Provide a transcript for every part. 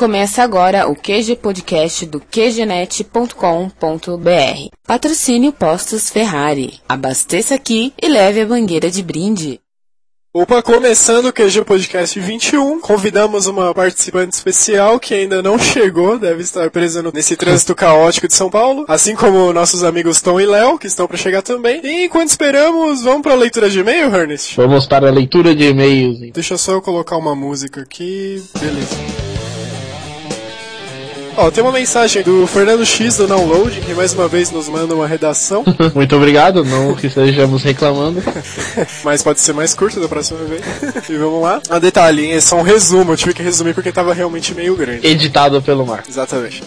Começa agora o QG Podcast do QGNet.com.br. Patrocínio Postos Ferrari. Abasteça aqui e leve a bangueira de brinde. Opa, começando o QG Podcast 21, convidamos uma participante especial que ainda não chegou, deve estar presa nesse trânsito caótico de São Paulo, assim como nossos amigos Tom e Léo, que estão para chegar também. E enquanto esperamos, vamos para a leitura de e-mail, Ernest? Vamos para a leitura de e-mails. Deixa só eu colocar uma música aqui, beleza. Ó, tem uma mensagem do Fernando X do Download, que mais uma vez nos manda uma redação. Muito obrigado, não que estejamos reclamando. Mas pode ser mais curta da próxima vez. e vamos lá. A detalhe, é só um resumo, eu tive que resumir porque tava realmente meio grande. Editado pelo Mar. Exatamente.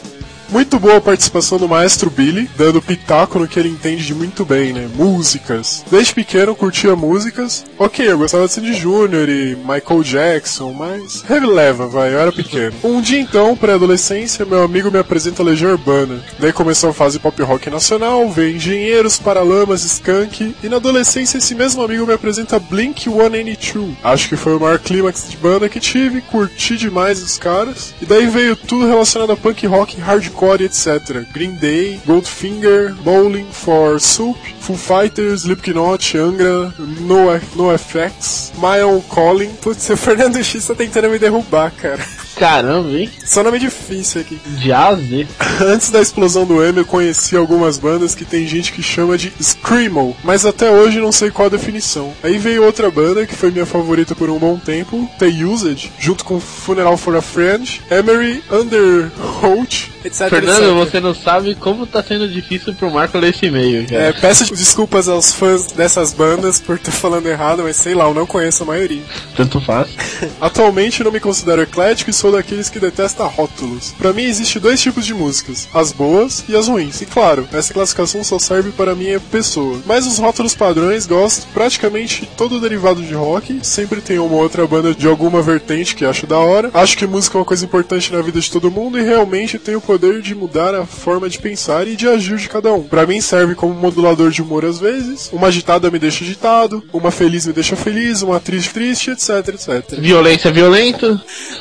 Muito boa a participação do maestro Billy, dando pitaco no que ele entende de muito bem, né? Músicas. Desde pequeno curtia músicas. Ok, eu gostava de Sandy Júnior e Michael Jackson, mas releva, vai, eu era pequeno. Um dia então, pré-adolescência, meu amigo me apresenta a Legião Urbana. Daí começou a fase pop rock nacional, veio Engenheiros, Paralamas, Skunk, e na adolescência esse mesmo amigo me apresenta Blink 182. Acho que foi o maior clímax de banda que tive, curti demais os caras. E daí veio tudo relacionado a punk rock, hardcore etc. Green Day, Goldfinger, Bowling for Soup, Foo Fighters, Slipknot, Angra, No, no Mile Calling. Putz, o Fernando X tá tentando me derrubar, cara. Caramba, hein? Só nome difícil aqui. Jazz? Antes da explosão do emo, eu conheci algumas bandas que tem gente que chama de Screamo, mas até hoje não sei qual a definição. Aí veio outra banda que foi minha favorita por um bom tempo, The Used, junto com Funeral for a Friend, Emery, Underholt, etc. Fernando, etc. você não sabe como tá sendo difícil pro Marco ler esse e-mail, cara. É, peço desculpas aos fãs dessas bandas por estar falando errado, mas sei lá, eu não conheço a maioria. Tanto faz. Atualmente não me considero eclético e sou daqueles que detesta rótulos. Para mim existe dois tipos de músicas, as boas e as ruins. E claro, essa classificação só serve para a minha pessoa. Mas os rótulos padrões gosto praticamente todo derivado de rock, sempre tem uma outra banda de alguma vertente que acho da hora. Acho que música é uma coisa importante na vida de todo mundo e realmente tem o poder de mudar a forma de pensar e de agir de cada um. Para mim serve como modulador de humor às vezes, uma agitada me deixa agitado, uma feliz me deixa feliz, uma triste triste, etc, etc. Violência violento.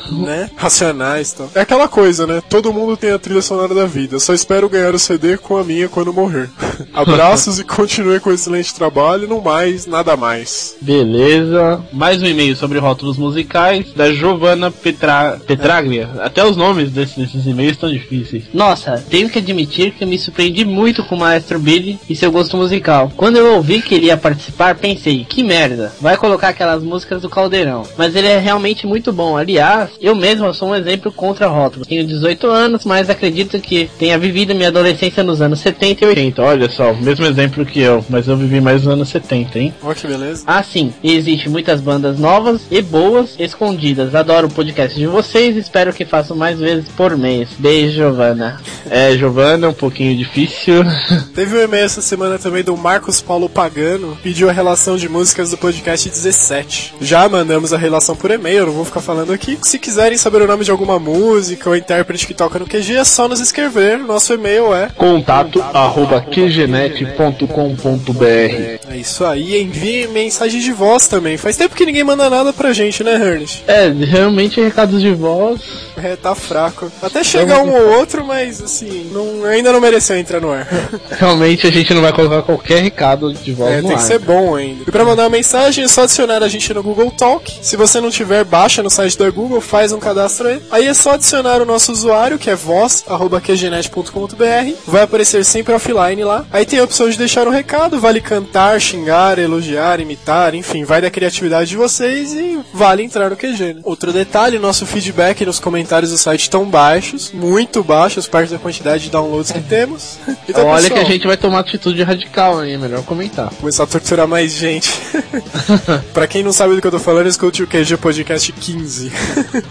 Né? Racionais e tal. É aquela coisa, né? Todo mundo tem a trilha sonora da vida. Só espero ganhar o CD com a minha quando morrer. Abraços e continue com excelente trabalho. No mais, nada mais. Beleza. Mais um e-mail sobre rótulos musicais da Giovanna Petra... Petraglia. Até os nomes desses, desses e-mails estão difíceis. Nossa, tenho que admitir que eu me surpreendi muito com o Maestro Billy e seu gosto musical. Quando eu ouvi que ele ia participar, pensei, que merda, vai colocar aquelas músicas do Caldeirão. Mas ele é realmente muito bom. Aliás, eu mesmo sou um exemplo contra rótulos. Tenho 18 anos, mas acredito que tenha vivido minha adolescência nos anos 70 e 80. Olha só, o mesmo exemplo que eu, mas eu vivi mais nos anos 70, hein? Ó, que beleza. Ah, sim, e existe muitas bandas novas e boas escondidas. Adoro o podcast de vocês, espero que façam mais vezes por mês. Beijo, Giovana. É, Giovana, um pouquinho difícil. Teve um e-mail essa semana também do Marcos Paulo Pagano, pediu a relação de músicas do podcast 17. Já mandamos a relação por e-mail, eu não vou ficar falando aqui. Se quiserem saber o nome de alguma música ou intérprete que toca no QG, é só nos escrever. Nosso e-mail é Contato arroba qgenet.com.br É isso aí, envie mensagem de voz também. Faz tempo que ninguém manda nada pra gente, né, Ernest? É, realmente recados de voz. É, tá fraco. Até chegar um ou outro, mas assim, não, ainda não mereceu entrar no ar. Realmente a gente não vai colocar qualquer recado de voz É, no tem ar. que ser bom ainda. E pra mandar uma mensagem é só adicionar a gente no Google Talk. Se você não tiver, baixa no site da Google, faz um cadastro aí. Aí é só adicionar o nosso usuário, que é voz.qgenet.com.br. Vai aparecer sempre offline lá. Aí tem a opção de deixar um recado, vale cantar, xingar, elogiar, imitar, enfim, vai da criatividade de vocês e vale entrar no QG. Né? Outro detalhe, nosso feedback nos comentários do site estão baixos, muito baixos, parte da quantidade de downloads que temos. Então, Olha pessoal, que a gente vai tomar atitude radical aí, é melhor comentar. começar a torturar mais gente. pra quem não sabe do que eu tô falando, escute o QG Podcast 15.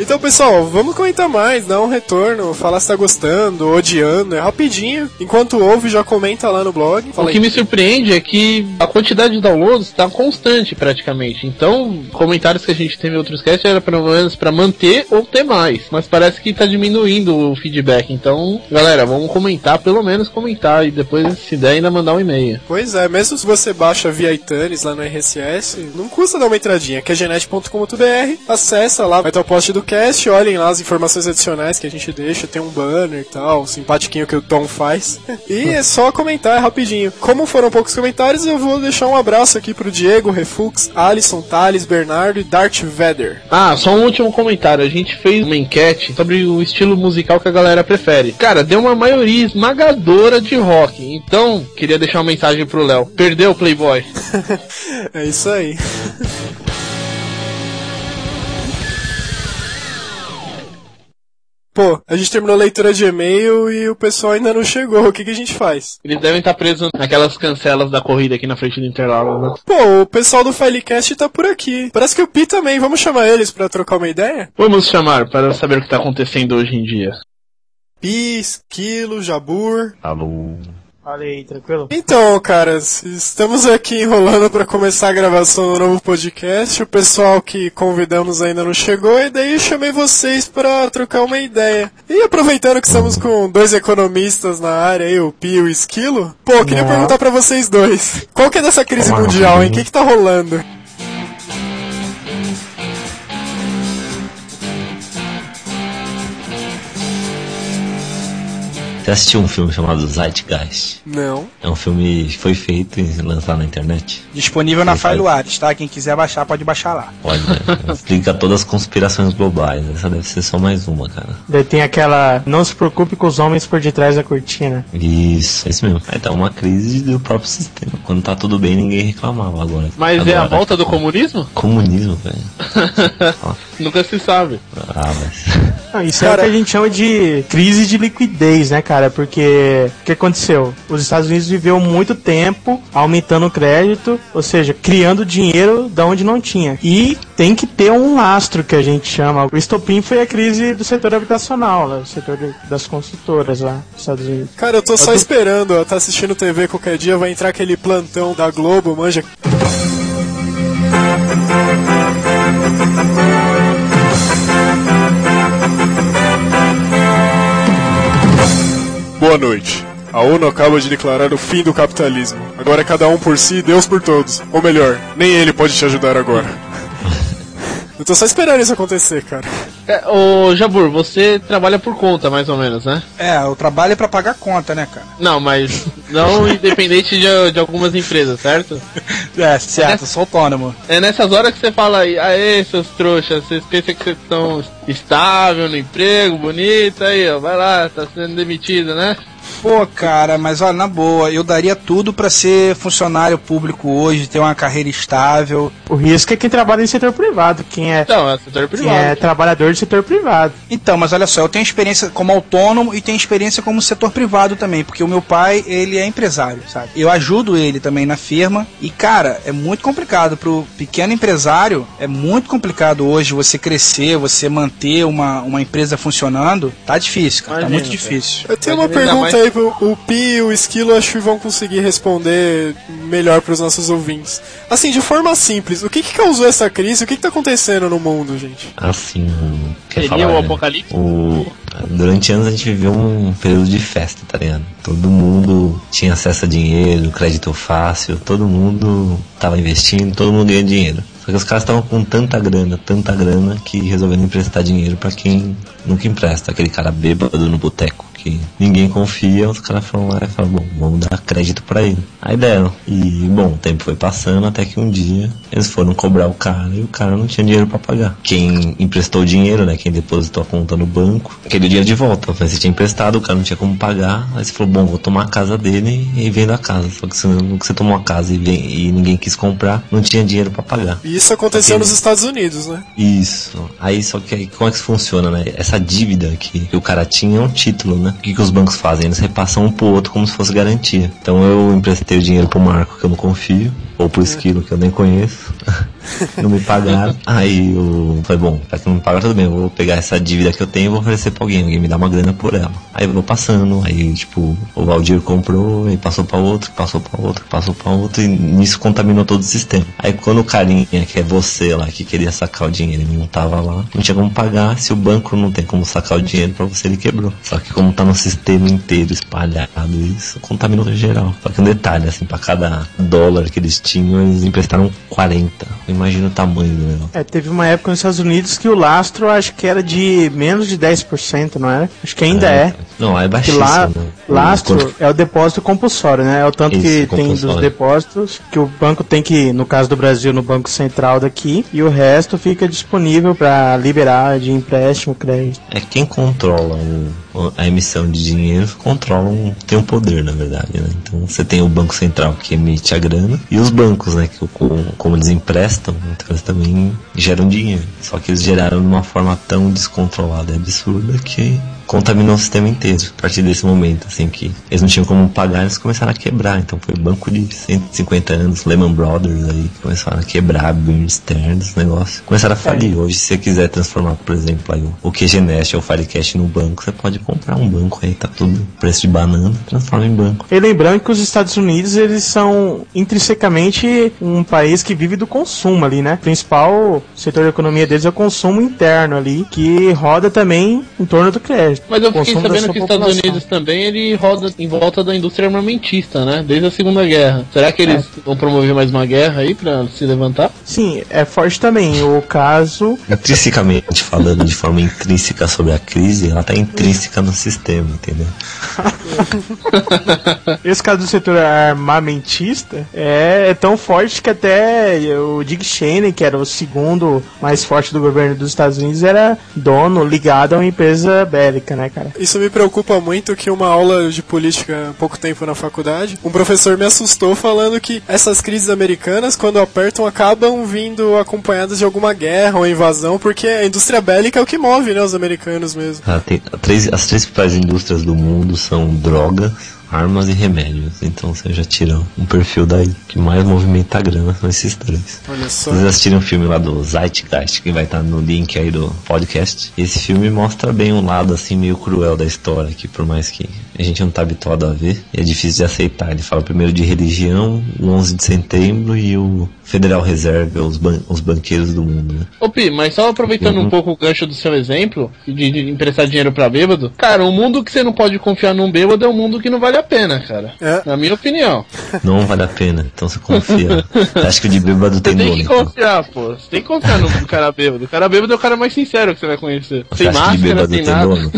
então, pessoal, vamos comentar mais, dar um retorno, falar se tá gostando, odiando, é rapidinho. Enquanto ouve, já comenta lá no blog. O que me surpreende é que a quantidade de downloads está constante praticamente. Então, comentários que a gente teve em outros casts era pelo menos para manter ou ter mais. Mas parece que está diminuindo o feedback. Então, galera, vamos comentar, pelo menos comentar. E depois, se der, ainda mandar um e-mail. Pois é, mesmo se você baixa via iTunes lá no RSS, não custa dar uma entradinha, que é genet.com.br, acessa lá, vai ter o post do cast, olhem lá as informações adicionais que a gente deixa, tem um banner e tal, simpatiquinho que o Tom faz. E é só comentar rapidinho. Como foram poucos comentários, eu vou deixar um abraço aqui pro Diego, Refux, Alisson, Thales, Bernardo e Darth Vader. Ah, só um último comentário. A gente fez uma enquete sobre o estilo musical que a galera prefere. Cara, deu uma maioria esmagadora de rock. Então, queria deixar uma mensagem pro Léo. Perdeu, Playboy. é isso aí. Pô, a gente terminou a leitura de e-mail e o pessoal ainda não chegou. O que, que a gente faz? Eles devem estar presos naquelas cancelas da corrida aqui na frente do Interlagos, né? Pô, o pessoal do Filecast tá por aqui. Parece que o Pi também. Vamos chamar eles para trocar uma ideia? Vamos chamar para saber o que tá acontecendo hoje em dia. Pi, Esquilo, Jabur. Alô. Aí, tranquilo? Então, caras, estamos aqui enrolando para começar a gravação do novo podcast. O pessoal que convidamos ainda não chegou, e daí eu chamei vocês para trocar uma ideia. E aproveitando que estamos com dois economistas na área, aí, o Pio e o Esquilo, pô, queria perguntar para vocês dois: qual que é dessa crise mundial, hein? O que, que tá rolando? Você assistiu um filme chamado Zeitgeist? Não. É um filme que foi feito e lançado na internet. Disponível na Firewares, tá? Quem quiser baixar, pode baixar lá. Pode, né? Explica todas as conspirações globais. Essa deve ser só mais uma, cara. Daí tem aquela. Não se preocupe com os homens por detrás da cortina. Isso, é isso mesmo. Aí tá uma crise do próprio sistema. Quando tá tudo bem, ninguém reclamava agora. Mas agora, é a volta do comunismo? Comunismo, velho. Nunca se sabe. Ah, mas. Não, isso cara... é o que a gente chama de crise de liquidez, né, cara? Porque o que aconteceu? Os Estados Unidos viveu muito tempo aumentando o crédito, ou seja, criando dinheiro da onde não tinha. E tem que ter um lastro que a gente chama. O estopim foi a crise do setor habitacional, lá, o setor das construtoras lá nos Estados Unidos. Cara, eu tô só eu tô... esperando, eu tá assistindo TV qualquer dia, vai entrar aquele plantão da Globo, manja. Boa noite. A ONU acaba de declarar o fim do capitalismo. Agora é cada um por si, Deus por todos. Ou melhor, nem ele pode te ajudar agora. Eu tô só esperando isso acontecer, cara. É, ô Jabur, você trabalha por conta, mais ou menos, né? É, o trabalho é pra pagar conta, né, cara? Não, mas não independente de, de algumas empresas, certo? É, certo, é sou autônomo. É nessas horas que você fala aí, aê, seus trouxas, vocês pensam que vocês estão estável no emprego, bonito, aí, ó, vai lá, tá sendo demitido, né? Pô, cara, mas olha, na boa, eu daria tudo para ser funcionário público hoje, ter uma carreira estável. O risco é quem trabalha em setor privado, quem é. Então, é setor privado. Quem é trabalhador do setor privado. Então, mas olha só, eu tenho experiência como autônomo e tenho experiência como setor privado também, porque o meu pai, ele é empresário, sabe? Eu ajudo ele também na firma e, cara, é muito complicado pro pequeno empresário, é muito complicado hoje você crescer, você manter uma, uma empresa funcionando, tá difícil, cara, Imagina, tá muito difícil. Eu tenho uma pergunta aí o, o Pi e o Esquilo acho que vão conseguir responder melhor para os nossos ouvintes. Assim, de forma simples, o que, que causou essa crise? O que, está acontecendo no mundo, gente? Assim, quer Seria falar, o né? apocalipse? O... Durante anos a gente viveu um período de festa, tá ligado? Todo mundo tinha acesso a dinheiro, crédito fácil, todo mundo estava investindo, todo mundo ganhando dinheiro. Só que os caras estavam com tanta grana, tanta grana, que resolveram emprestar dinheiro para quem nunca empresta. Aquele cara bêbado no boteco ninguém confia, os caras foram lá e falaram, bom, vamos dar crédito para ele. Aí deram. E, bom, o tempo foi passando até que um dia eles foram cobrar o cara e o cara não tinha dinheiro para pagar. Quem emprestou o dinheiro, né, quem depositou a conta no banco, o dinheiro de volta. Mas você tinha emprestado, o cara não tinha como pagar. Aí você falou, bom, vou tomar a casa dele e vendo a casa. Só que você, você tomou a casa e, vem, e ninguém quis comprar, não tinha dinheiro para pagar. E isso aconteceu nos Estados Unidos, né? Isso. Aí só que aí, como é que funciona, né? Essa dívida que, que o cara tinha é um título, né? O que, que os bancos fazem? Eles repassam um pro outro como se fosse garantia. Então eu emprestei o dinheiro pro Marco, que eu não confio, ou pro Esquilo, que eu nem conheço. não me pagaram. Aí eu falei, bom, já que não me pagaram, tudo bem, eu vou pegar essa dívida que eu tenho e vou oferecer pra alguém, alguém me dá uma grana por ela. Aí eu vou passando, aí tipo, o Valdir comprou, e passou pra outro, passou pra outro, passou pra outro, e nisso contaminou todo o sistema. Aí quando o carinha, que é você lá, que queria sacar o dinheiro, ele não tava lá, não tinha como pagar, se o banco não tem como sacar o dinheiro pra você, ele quebrou. Só que como tá no sistema inteiro espalhado isso, contaminou geral. Só que um detalhe, assim, pra cada dólar que eles tinham, eles emprestaram 40. Imagina o tamanho do negócio. É, teve uma época nos Estados Unidos que o lastro acho que era de menos de 10%, não era? Acho que ainda é. Não, é baixíssimo. lá, né? lastro é o depósito compulsório, né? É o tanto Isso, que tem dos depósitos que o banco tem que, no caso do Brasil, no Banco Central daqui, e o resto fica disponível para liberar de empréstimo, crédito. É quem controla o- a emissão de dinheiro, controla um, tem um poder, na verdade, né? Então você tem o Banco Central que emite a grana e os bancos, né? Que como, como eles emprestam, então eles também geram dinheiro. Só que eles geraram de uma forma tão descontrolada e absurda que contaminou o sistema inteiro. A partir desse momento, assim, que eles não tinham como pagar, eles começaram a quebrar. Então foi banco de 150 anos, Lehman Brothers aí, começaram a quebrar, Bear Stearns, esse negócio. Começaram a falir. Hoje, se você quiser transformar, por exemplo, aí, o QG Nest ou o Firecash no banco, você pode comprar um banco aí, tá tudo preço de banana, transforma em banco. E lembrando que os Estados Unidos, eles são intrinsecamente um país que vive do consumo ali, né? O principal setor da economia deles é o consumo interno ali, que roda também em torno do crédito. Mas eu fiquei sabendo que os Estados. Unidos também ele roda em volta da indústria armamentista, né? Desde a Segunda Guerra. Será que eles vão promover mais uma guerra aí pra se levantar? Sim, é forte também. O caso Intrinsecamente falando de forma intrínseca sobre a crise, ela tá intrínseca no sistema, entendeu? Esse caso do setor armamentista é, é tão forte que até o Dick Cheney, que era o segundo mais forte do governo dos Estados Unidos, era dono ligado a uma empresa bélica, né, cara? Isso me preocupa muito que uma aula de política há pouco tempo na faculdade, um professor me assustou falando que essas crises americanas, quando apertam, acabam vindo acompanhadas de alguma guerra ou invasão, porque a indústria bélica é o que move, né, os americanos mesmo. Ela tem- três- as três principais indústrias do mundo são drogas, armas e remédios. Então você já tira um perfil daí. que mais movimenta a grana são esses três. Olha só. Vocês assistiram um filme lá do Zeitgeist, que vai estar no link aí do podcast. Esse filme mostra bem um lado assim meio cruel da história, que por mais que a gente não tá habituado a ver, é difícil de aceitar. Ele fala primeiro de religião, o 11 de setembro e o Federal Reserve, os, ban os banqueiros do mundo, né? Ô Pi, mas só aproveitando Uhum. um pouco o gancho do seu exemplo, de, de emprestar dinheiro pra bêbado, cara, o mundo que você não pode confiar num bêbado é um mundo que não vale a pena, cara. É. Na minha opinião. Não vale a pena, então você confia. Você acha que o de bêbado Você tem tem dono, que então? confiar, pô. Você tem que confiar no cara bêbado. O cara bêbado é o cara mais sincero que você vai conhecer. Você sem acha que de máscara, bêbado sem tem nada. dono?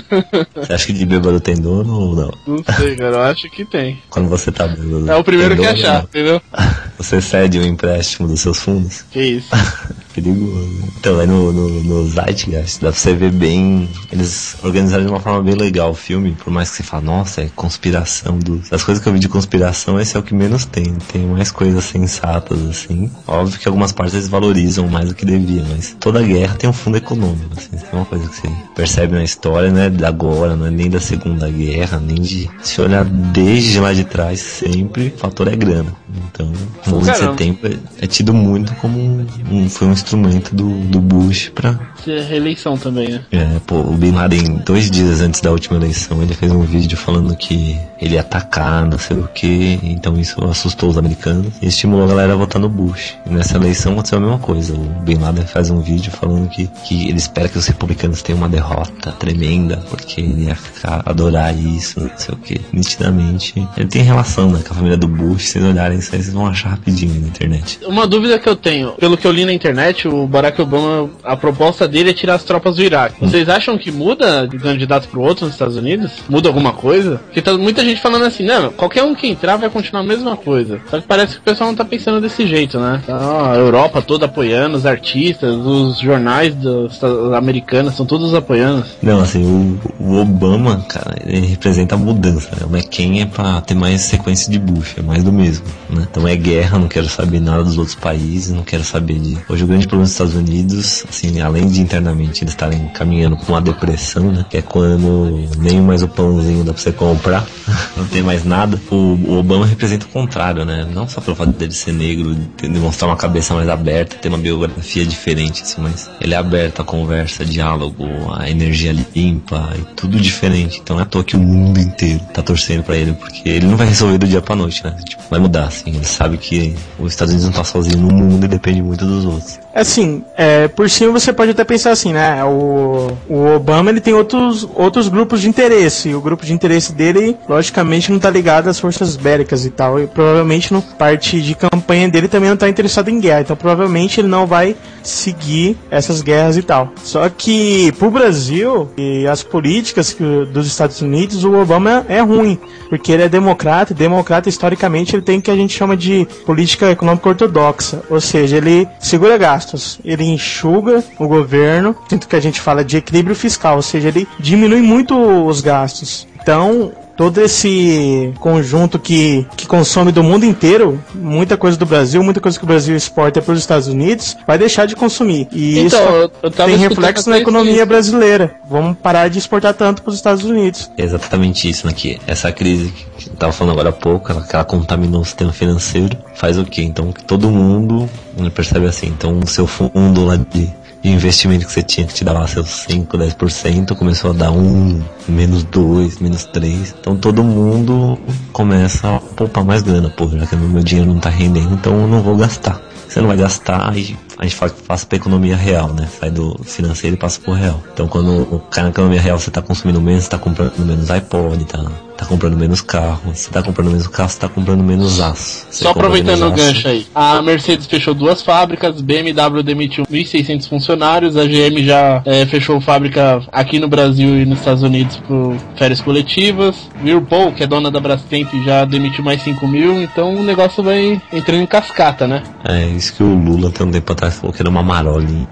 Você acha que de bêbado tem dono ou não? Não sei, cara. Eu acho que tem. Quando você tá bêbado. É o primeiro tem que dono achar, não? entendeu? Você cede o empréstimo dos seus fundos? Que isso. Perigoso. Então, aí no, no, no Zeitgeist, dá pra você ver bem. Eles organizaram de uma forma bem legal o filme, por mais que você fale, nossa, é conspiração. Das coisas que eu vi de conspiração, esse é o que menos tem. Tem mais coisas sensatas, assim. Óbvio que algumas partes eles valorizam mais do que deviam, mas toda guerra tem um fundo econômico. Assim, tem uma coisa que você percebe na história, não é da agora, não é nem da Segunda Guerra, nem de. Se olhar desde lá de trás, sempre o fator é grana. Então, o 11 de setembro é, é tido muito como um, um- foi um instrumento do, do Bush pra. Isso é reeleição também, né? É, pô, o Bin Laden, dois dias antes da última eleição, ele fez um vídeo falando que ele ia atacar, não sei o que, então isso assustou os americanos e estimulou a galera a votar no Bush. E nessa eleição aconteceu a mesma coisa. O Bin Laden faz um vídeo falando que, que ele espera que os republicanos tenham uma derrota tremenda, porque ele ia ficar, adorar isso, não sei o que. Nitidamente, ele tem relação né, com a família do Bush, se vocês olharem isso aí, vocês vão achar rapidinho na internet. Uma dúvida que eu tenho, pelo que eu li na internet, o Barack Obama, a proposta dele é tirar as tropas do Iraque. Vocês acham que muda de candidato pro outro nos Estados Unidos? Muda alguma coisa? Porque tá muita gente falando assim, não, qualquer um que entrar vai continuar a mesma coisa. Só que parece que o pessoal não tá pensando desse jeito, né? Tá, a Europa toda apoiando, os artistas, os jornais dos americanos estão todos apoiando. Não, assim, o, o Obama, cara, ele representa a mudança. Né? O McCain é pra ter mais sequência de Bush, é mais do mesmo, né? Então é guerra, não quero saber nada dos outros países, não quero saber de... Hoje o grande grande problema dos Estados Unidos, assim, além de internamente eles estarem caminhando com uma depressão, né? Que é quando nem mais o pãozinho dá pra você comprar, não tem mais nada. O, o, Obama representa o contrário, né? Não só pelo fato dele ser negro, de demonstrar uma cabeça mais aberta, ter uma biografia diferente, assim, mas ele é aberto à conversa, diálogo, a energia limpa e tudo diferente. Então é à toa que o mundo inteiro tá torcendo para ele, porque ele não vai resolver do dia pra noite, né? Tipo, vai mudar, assim. Ele sabe que os Estados Unidos não tá sozinho no mundo e depende muito dos outros. Assim, é, por cima você pode até pensar assim, né? O, o Obama ele tem outros, outros grupos de interesse. E o grupo de interesse dele, logicamente, não tá ligado às forças bélicas e tal. E provavelmente no parte de campanha dele também não tá interessado em guerra. Então provavelmente ele não vai seguir essas guerras e tal. Só que pro Brasil e as políticas que, dos Estados Unidos, o Obama é ruim. Porque ele é democrata, e democrata historicamente ele tem o que a gente chama de política econômica ortodoxa. Ou seja, ele segura gastos gastos. Ele enxuga o governo, tanto que a gente fala de equilíbrio fiscal, ou seja, ele diminui muito os gastos. Então, todo esse conjunto que, que consome do mundo inteiro, muita coisa do Brasil, muita coisa que o Brasil exporta para os Estados Unidos, vai deixar de consumir. E então, isso tem reflexo na economia isso. brasileira. Vamos parar de exportar tanto para os Estados Unidos. Exatamente isso, né? Que essa crise que eu tava falando agora há pouco, ela, ela contaminou o sistema financeiro, faz o quê? Então todo mundo né, percebe assim, então o seu fundo lá de de investimento que você tinha que te dava seus 5, 10%, começou a dar 1, menos 2, menos 3. Então todo mundo começa a poupar mais grana. Pô, já que o meu dinheiro não tá rendendo, então eu não vou gastar. Você não vai gastar, aí a gente passa pra economia real, né? Sai do financeiro e passa pro real. Então quando cai na economia real, você tá consumindo menos, você tá comprando menos iPod, tá tá comprando menos carro. Se tá comprando menos carro, você tá comprando menos aço. Você Só aproveitando o gancho aí. A Mercedes fechou duas fábricas, BMW demitiu 1.600 funcionários, a GM já é, fechou fábrica aqui no Brasil e nos Estados Unidos por férias coletivas. Whirlpool, que é dona da Brastemp, já demitiu mais 5 mil, então o negócio vai entrando em cascata, né? É, isso que o Lula tem um tempo atrás falou que era uma marolinha,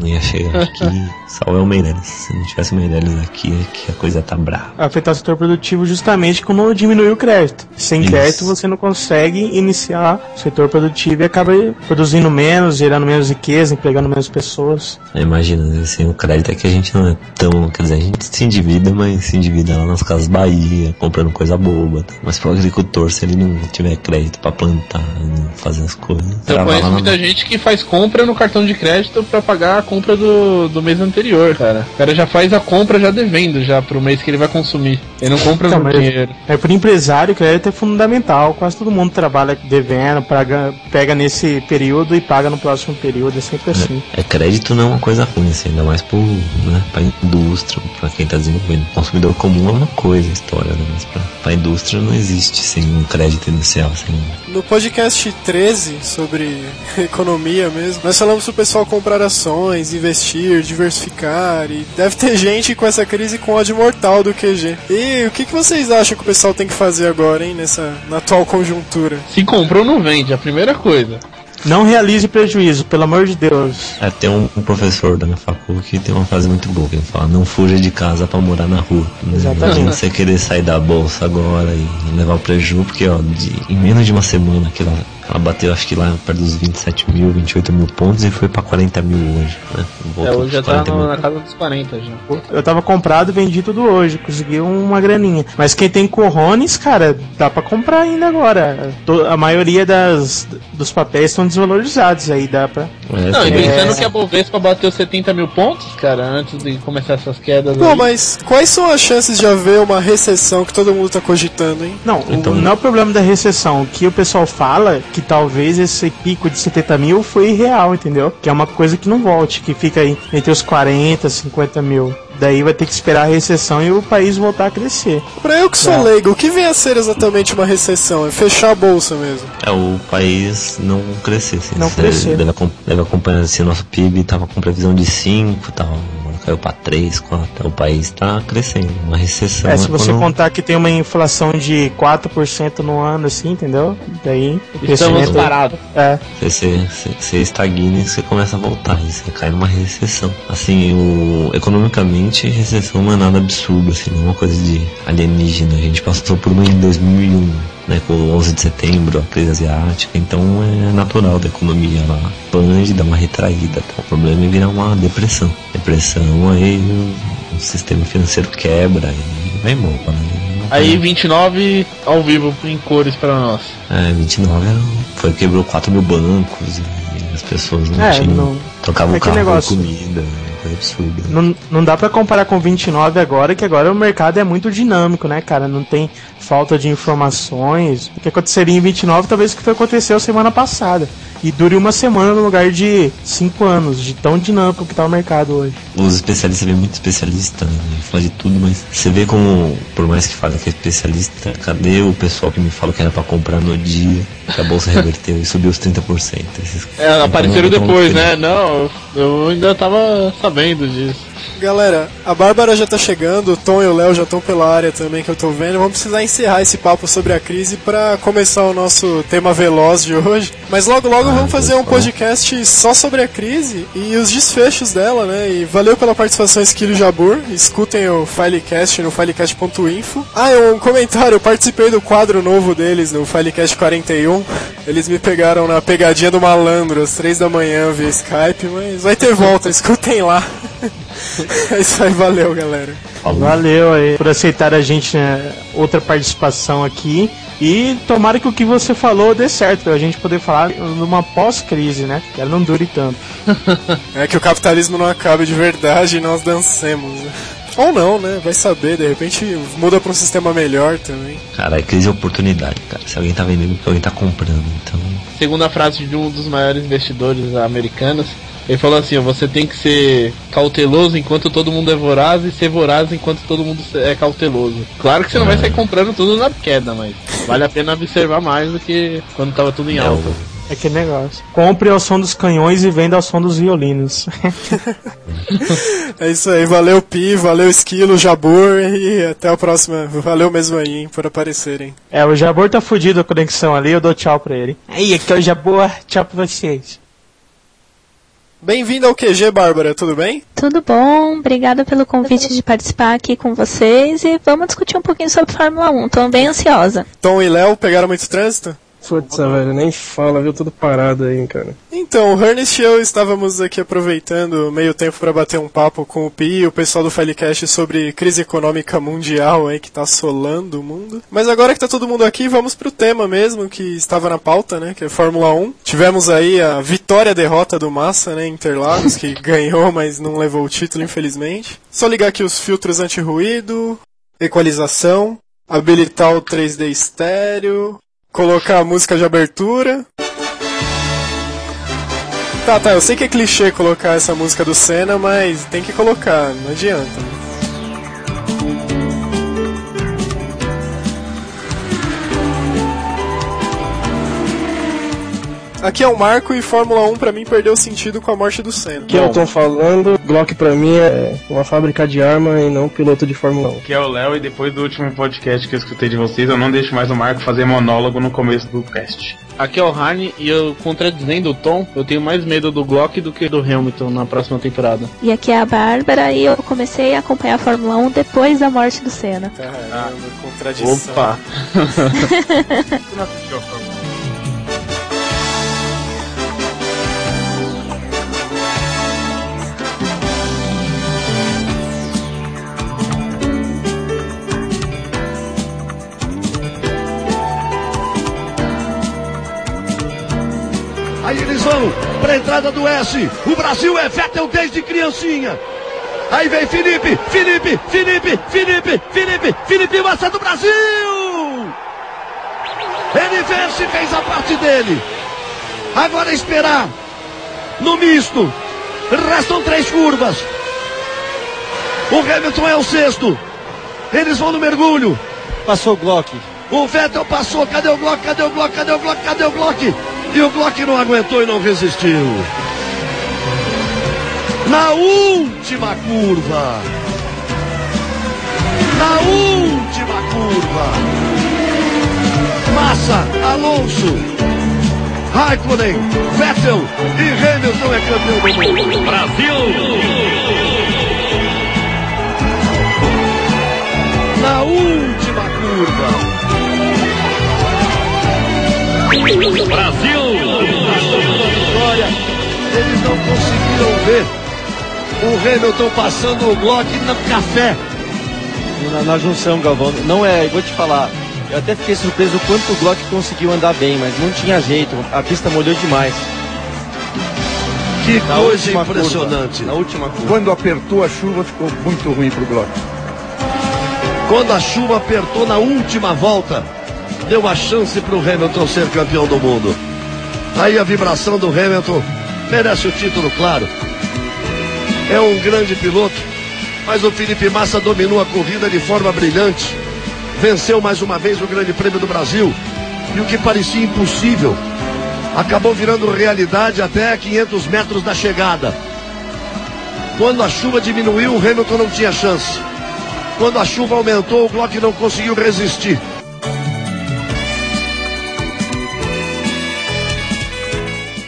não ia chegar aqui. Salve o Meirelles. Se não tivesse o Meirelles aqui, é que a coisa tá brava. Afetar o setor produtivo justamente quando diminui o crédito. Sem Isso. crédito você não consegue iniciar o setor produtivo e acaba produzindo menos, gerando menos riqueza, empregando menos pessoas. Imagina, assim, o crédito é que a gente não é tão. Quer dizer, a gente se endivida, mas se endivida lá nas casas Bahia, comprando coisa boba. Tá? Mas pro agricultor, se ele não tiver crédito para plantar, fazer as coisas. Eu conheço muita na... gente que faz compra no cartão de crédito para pagar a compra do, do mês anterior, cara. O cara já faz a compra já devendo já pro mês que ele vai consumir. Ele não compra então, dinheiro. É por empresário, crédito é fundamental. Quase todo mundo trabalha devendo, paga, pega nesse período e paga no próximo período. É sempre assim. É, é crédito não é uma coisa ruim, assim, ainda mais pro, né, pra indústria, pra quem tá desenvolvendo. Consumidor comum é uma coisa, a história, né? Mas pra, pra indústria não existe sem um crédito inicial. Assim. No podcast 13 sobre economia mesmo, nós falamos pro pessoal comprar ações, investir, diversificar e deve ter gente com essa crise com ódio mortal do QG. E o que, que você vocês acham que o pessoal tem que fazer agora, hein, nessa na atual conjuntura? Se comprou, não vende, a primeira coisa. Não realize prejuízo, pelo amor de Deus. É, tem um, um professor da minha faculdade que tem uma frase muito boa, que ele fala, não fuja de casa para morar na rua. Exatamente. Não você querer sair da bolsa agora e levar o prejuízo, porque ó, de, em menos de uma semana que ela ela bateu, acho que lá perto dos 27 mil, 28 mil pontos e foi pra 40 mil hoje, né? Voltou é, hoje já tá no, na casa dos 40 já. Eu tava comprado e vendi tudo hoje, consegui uma graninha. Mas quem tem corones, cara, dá pra comprar ainda agora. A maioria das, dos papéis estão desvalorizados aí, dá pra. É, não, e pensando é... que a Bovespa bateu 70 mil pontos, cara, antes de começar essas quedas. Pô, aí. mas quais são as chances de haver uma recessão que todo mundo tá cogitando, hein? Não, então... o, não é o problema da recessão. O que o pessoal fala que talvez esse pico de 70 mil foi irreal, entendeu? Que é uma coisa que não volte, que fica aí entre os 40 e 50 mil. Daí vai ter que esperar a recessão e o país voltar a crescer. Pra eu que sou é. leigo, o que vem a ser exatamente uma recessão? É fechar a bolsa mesmo? É o país não crescer. Assim, não crescer. Deve, deve acompanhar assim, nosso PIB tava com previsão de 5 e tal caiu para 3, 4. O país está crescendo. Uma recessão. É, se você quando... contar que tem uma inflação de 4% no ano, assim, entendeu? Daí. Estamos parados. É. Você, você, você estagna e você começa a voltar. E você cai numa recessão. Assim, o, economicamente, recessão não é nada absurdo, assim, não é uma coisa de alienígena. A gente passou por uma em 2001 né, com o 11 de setembro, a crise asiática, então é natural da economia lá expande, dá uma retraída. Então, o problema é virar uma depressão. Depressão, aí o, o sistema financeiro quebra e vai embora. Né? Aí 29 ao vivo em cores para nós. É, 29 era, foi quebrou 4 mil bancos e as pessoas não É, tinham. não- trocavam é o carro negócio. comida. Coisa absurda. Não, não dá pra comparar com 29 agora, que agora o mercado é muito dinâmico, né, cara? Não tem falta de informações. O que aconteceria em 29 talvez o que foi aconteceu semana passada. E dure uma semana no lugar de 5 anos, de tão dinâmico que tá o mercado hoje. Os especialistas, você vê muito especialista, né? Fala de tudo, mas você vê como, por mais que fale que é especialista, cadê o pessoal que me falou que era pra comprar no dia, que a bolsa reverteu e subiu os 30%? Esses- É, apareceram então, depois, né? Não, eu ainda tava sabendo disso. Galera, a Bárbara já tá chegando, o Tom e o Léo já estão pela área também que eu tô vendo. Vamos precisar encerrar esse papo sobre a crise pra começar o nosso tema veloz de hoje. Mas logo logo vamos fazer um podcast só sobre a crise e os desfechos dela, né? E valeu pela participação Esquilo Jabur. Escutem o Filecast no filecast.info. Ah, e um comentário, eu participei do quadro novo deles no Filecast 41. Eles me pegaram na pegadinha do malandro às 3 da manhã via Skype, mas vai ter volta, escutem lá. É isso aí, valeu, galera. falou. Valeu aí por aceitar a gente, né, outra participação aqui. E tomara que o que você falou dê certo, pra gente poder falar numa pós-crise, né? Que ela não dure tanto. É que o capitalismo não acabe de verdade e nós dancemos. né? Ou não, né? Vai saber, de repente muda pra um sistema melhor também. Cara, é crise é oportunidade, cara. Se alguém tá vendendo, alguém tá comprando. Então, Segundo a frase de um dos maiores investidores americanos, ele falou assim: ó, você tem que ser cauteloso enquanto todo mundo é voraz e ser voraz enquanto todo mundo é cauteloso. Claro que você não vai sair comprando tudo na queda, mas vale a pena observar mais do que quando tava tudo em alta. É que negócio. Compre ao som dos canhões e venda ao som dos violinos. É isso aí, valeu Pi, valeu Esquilo, Jabur e até a próxima. Valeu mesmo aí, hein, por aparecerem. é, o Jabor tá fudido a conexão ali, eu dou tchau pra ele. Aí, aqui é o Jabor, tchau pra vocês. Bem-vindo ao QG, Bárbara, tudo bem? Tudo bom? Obrigada pelo convite de participar aqui com vocês e vamos discutir um pouquinho sobre Fórmula 1. Tô bem ansiosa. Tom e Léo pegaram muito trânsito? Putz, velho, nem fala, viu? Tudo parado aí, cara. Então, o Ernest e eu estávamos aqui aproveitando meio tempo para bater um papo com o Pi e o pessoal do Filecast sobre crise econômica mundial aí que tá assolando o mundo. Mas agora que tá todo mundo aqui, vamos pro tema mesmo que estava na pauta, né, que é Fórmula 1. Tivemos aí a vitória derrota do Massa, né, Interlagos, que ganhou, mas não levou o título, infelizmente. Só ligar aqui os filtros anti-ruído, equalização, habilitar o 3D estéreo, colocar a música de abertura. Tá, tá, eu sei que é clichê colocar essa música do Senna, mas tem que colocar, não adianta. Aqui é o Marco e Fórmula 1 pra mim perdeu sentido com a morte do Senna. Que eu tô falando, Glock pra mim é uma fábrica de arma e não piloto de Fórmula 1. Que é o Léo e depois do último podcast que eu escutei de vocês, eu não deixo mais o Marco fazer monólogo no começo do cast. Aqui é o Harney e eu, contradizendo o Tom, eu tenho mais medo do Glock do que do Hamilton na próxima temporada. E aqui é a Bárbara e eu comecei a acompanhar a Fórmula 1 depois da morte do Senna. Caramba, contradição. Opa! para a entrada do S. O Brasil é Vettel desde criancinha. Aí vem Felipe, Felipe, Felipe, Felipe, Felipe, Felipe Massa do Brasil! Ele vence fez a parte dele. Agora é esperar no misto. Restam três curvas. O Hamilton é o sexto. Eles vão no mergulho. Passou o Glock. O Vettel passou. Cadê o Glock? Cadê o Glock? Cadê o Glock? Cadê o Glock? E o Glock não aguentou e não resistiu. Na última curva. Na última curva. Massa, Alonso, Raikkonen, Vettel e Hamilton é campeão do mundo. Brasil! Na última curva. Brasil! Eles não conseguiram ver o Hamilton passando o Glock no café. Na, na junção, Galvão, não é, eu vou te falar, eu até fiquei surpreso o quanto o Glock conseguiu andar bem, mas não tinha jeito, a pista molhou demais. Que Na coisa impressionante. curva, na última curva. Quando apertou a chuva, ficou muito ruim pro Glock. Quando a chuva apertou na última volta, deu a chance para o Hamilton ser campeão do mundo. Aí a vibração do Hamilton merece o título, claro. É um grande piloto, mas o Felipe Massa dominou a corrida de forma brilhante. Venceu mais uma vez o Grande Prêmio do Brasil. E o que parecia impossível acabou virando realidade até 500 metros da chegada. Quando a chuva diminuiu, o Hamilton não tinha chance. Quando a chuva aumentou, o Glock não conseguiu resistir.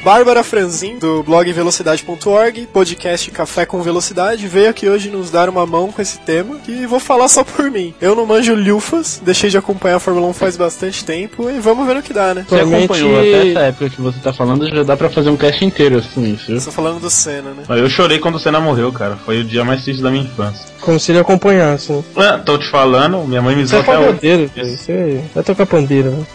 Bárbara Franzin, do blog velocidade.org, podcast Café com Velocidade, veio aqui hoje nos dar uma mão com esse tema e vou falar só por mim. Eu não manjo lufas, deixei de acompanhar a Fórmula 1 faz bastante tempo e vamos ver no que dá, né? Você acompanhou até essa época que você tá falando, já dá pra fazer um cast inteiro assim, isso. viu? Tô falando do Senna, né? Eu chorei quando o Senna morreu, cara. Foi o dia mais triste da minha infância. Como se ele acompanhasse. né? Ah, tô te falando, minha mãe me é zoou até hoje. Você vai tocar pandeiro, né?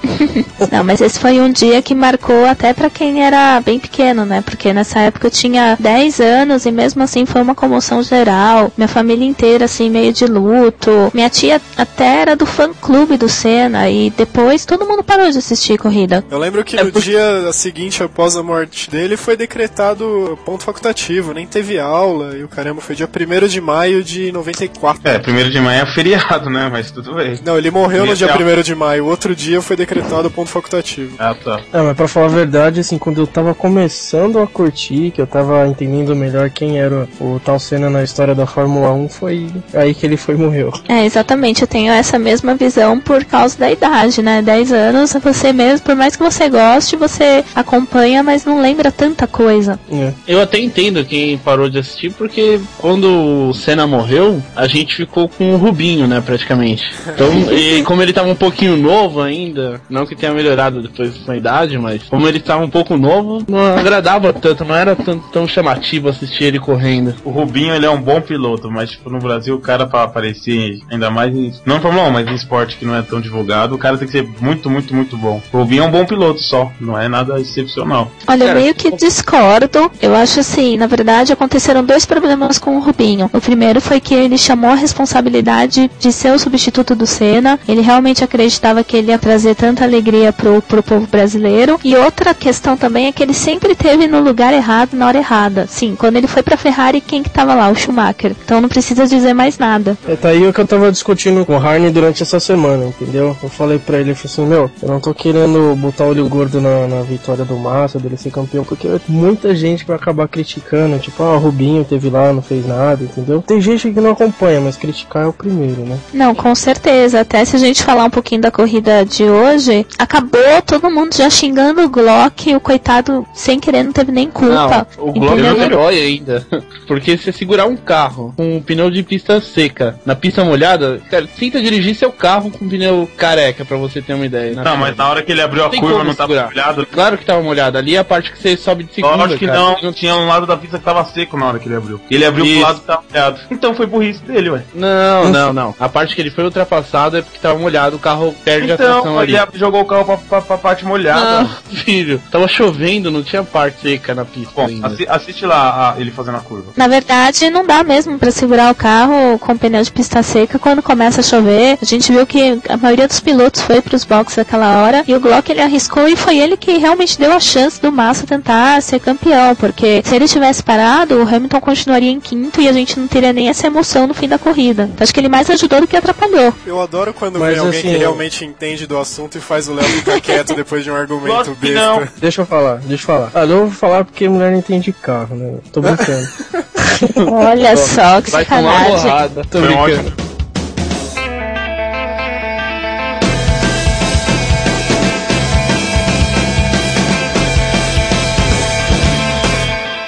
Não, mas esse foi um dia que marcou até pra quem era bem pequeno, né? Porque nessa época eu tinha 10 anos e mesmo assim foi uma comoção geral. Minha família inteira, assim, meio de luto. Minha tia até era do fã clube do Senna e depois todo mundo parou de assistir corrida. Eu lembro que no dia seguinte após a morte dele foi decretado ponto facultativo, nem teve aula e o caramba foi dia 1 de maio de 94. É, primeiro de manhã é feriado, né? Mas tudo bem. Não, ele morreu no Ia dia ter 1 de maio, o outro dia foi decretado ponto facultativo. Ah, tá. É, mas pra falar a verdade, assim, quando eu tava começando a curtir, que eu tava entendendo melhor quem era o tal Senna na história da Fórmula 1, foi aí que ele foi e morreu. É, exatamente, eu tenho essa mesma visão por causa da idade, né? 10 anos, você mesmo, por mais que você goste, você acompanha, mas não lembra tanta coisa. Eu até entendo quem parou de assistir, porque quando o Senna morreu, a gente ficou com o Rubinho, né, praticamente. Então, e como ele tava um pouquinho novo ainda, não que tenha melhorado depois da idade, mas como ele tava um pouco novo, não agradava tanto, não era tão, tão chamativo assistir ele correndo. O Rubinho, ele é um bom piloto, mas tipo, no Brasil, o cara pra aparecer, ainda mais em, não em Fórmula 1, mas em esporte que não é tão divulgado, o cara tem que ser muito, muito, muito bom. O Rubinho é um bom piloto só, não é nada excepcional. Olha, eu meio que discordo. Eu acho assim, na verdade, aconteceram dois problemas com o Rubinho. O primeiro foi que ele chamou a responsabilidade de ser o substituto do Senna. Ele realmente acreditava que ele ia trazer tanta alegria pro, pro povo brasileiro. E outra questão também é que ele sempre teve no lugar errado, na hora errada. Sim, quando ele foi pra Ferrari, quem que tava lá? O Schumacher. Então não precisa dizer mais nada. É, tá aí o que eu tava discutindo com o Harney durante essa semana, entendeu? Eu falei pra ele, eu falei assim, meu, eu não tô querendo botar olho gordo na, na vitória do Massa, dele ser campeão, porque muita gente vai acabar criticando, tipo, ah, o Rubinho teve lá, não fez nada, entendeu? Tem gente que não acompanha, mas criticar é o primeiro, né? Não, com certeza. Até se a gente falar um pouquinho da corrida de hoje, acabou todo mundo já xingando o Glock, o coitado, sem querer, não teve nem culpa. Não, o Glock é um herói ainda. Porque se você segurar um carro com um pneu de pista seca na pista molhada, cara, tenta dirigir seu carro com um pneu careca, pra você ter uma ideia. Não, mas na hora que ele abriu a curva não tava segurar. molhado. Claro que tava molhado. Ali é a parte que você sobe de segunda. Lógico que cara. não, tinha um lado da pista que tava seco na hora que ele abriu. Ele abriu Isso. pro lado que tava molhado. Então foi burrice dele, ué. Não, não, não. A parte que ele foi ultrapassado é porque tava molhado, o carro perde a tração Então, ali. ele jogou o carro pra, pra, pra parte molhada. Não, filho, tava chovendo, não tinha parte seca na pista Bom, ainda. assi- assiste lá a- ele fazendo a curva. Na verdade, não dá mesmo pra segurar o carro com pneu de pista seca quando começa a chover. A gente viu que a maioria dos pilotos foi pros boxes naquela hora e o Glock ele arriscou e foi ele que realmente deu a chance do Massa tentar ser campeão, porque se ele tivesse parado, o Hamilton continuaria em quinto e a gente não teria nem essa emoção no fim da corrida. Então, acho que ele mais ajudou do que atrapalhou. Eu adoro quando Mas, vem alguém assim, que eu- realmente entende do assunto e faz o Léo ficar quieto depois de um argumento besta. não. Deixa eu falar, deixa eu falar. Ah, eu vou falar porque mulher não entende carro, né? Tô brincando. Olha só que Vai tomar uma sacanagem. Tô Foi brincando. ótimo.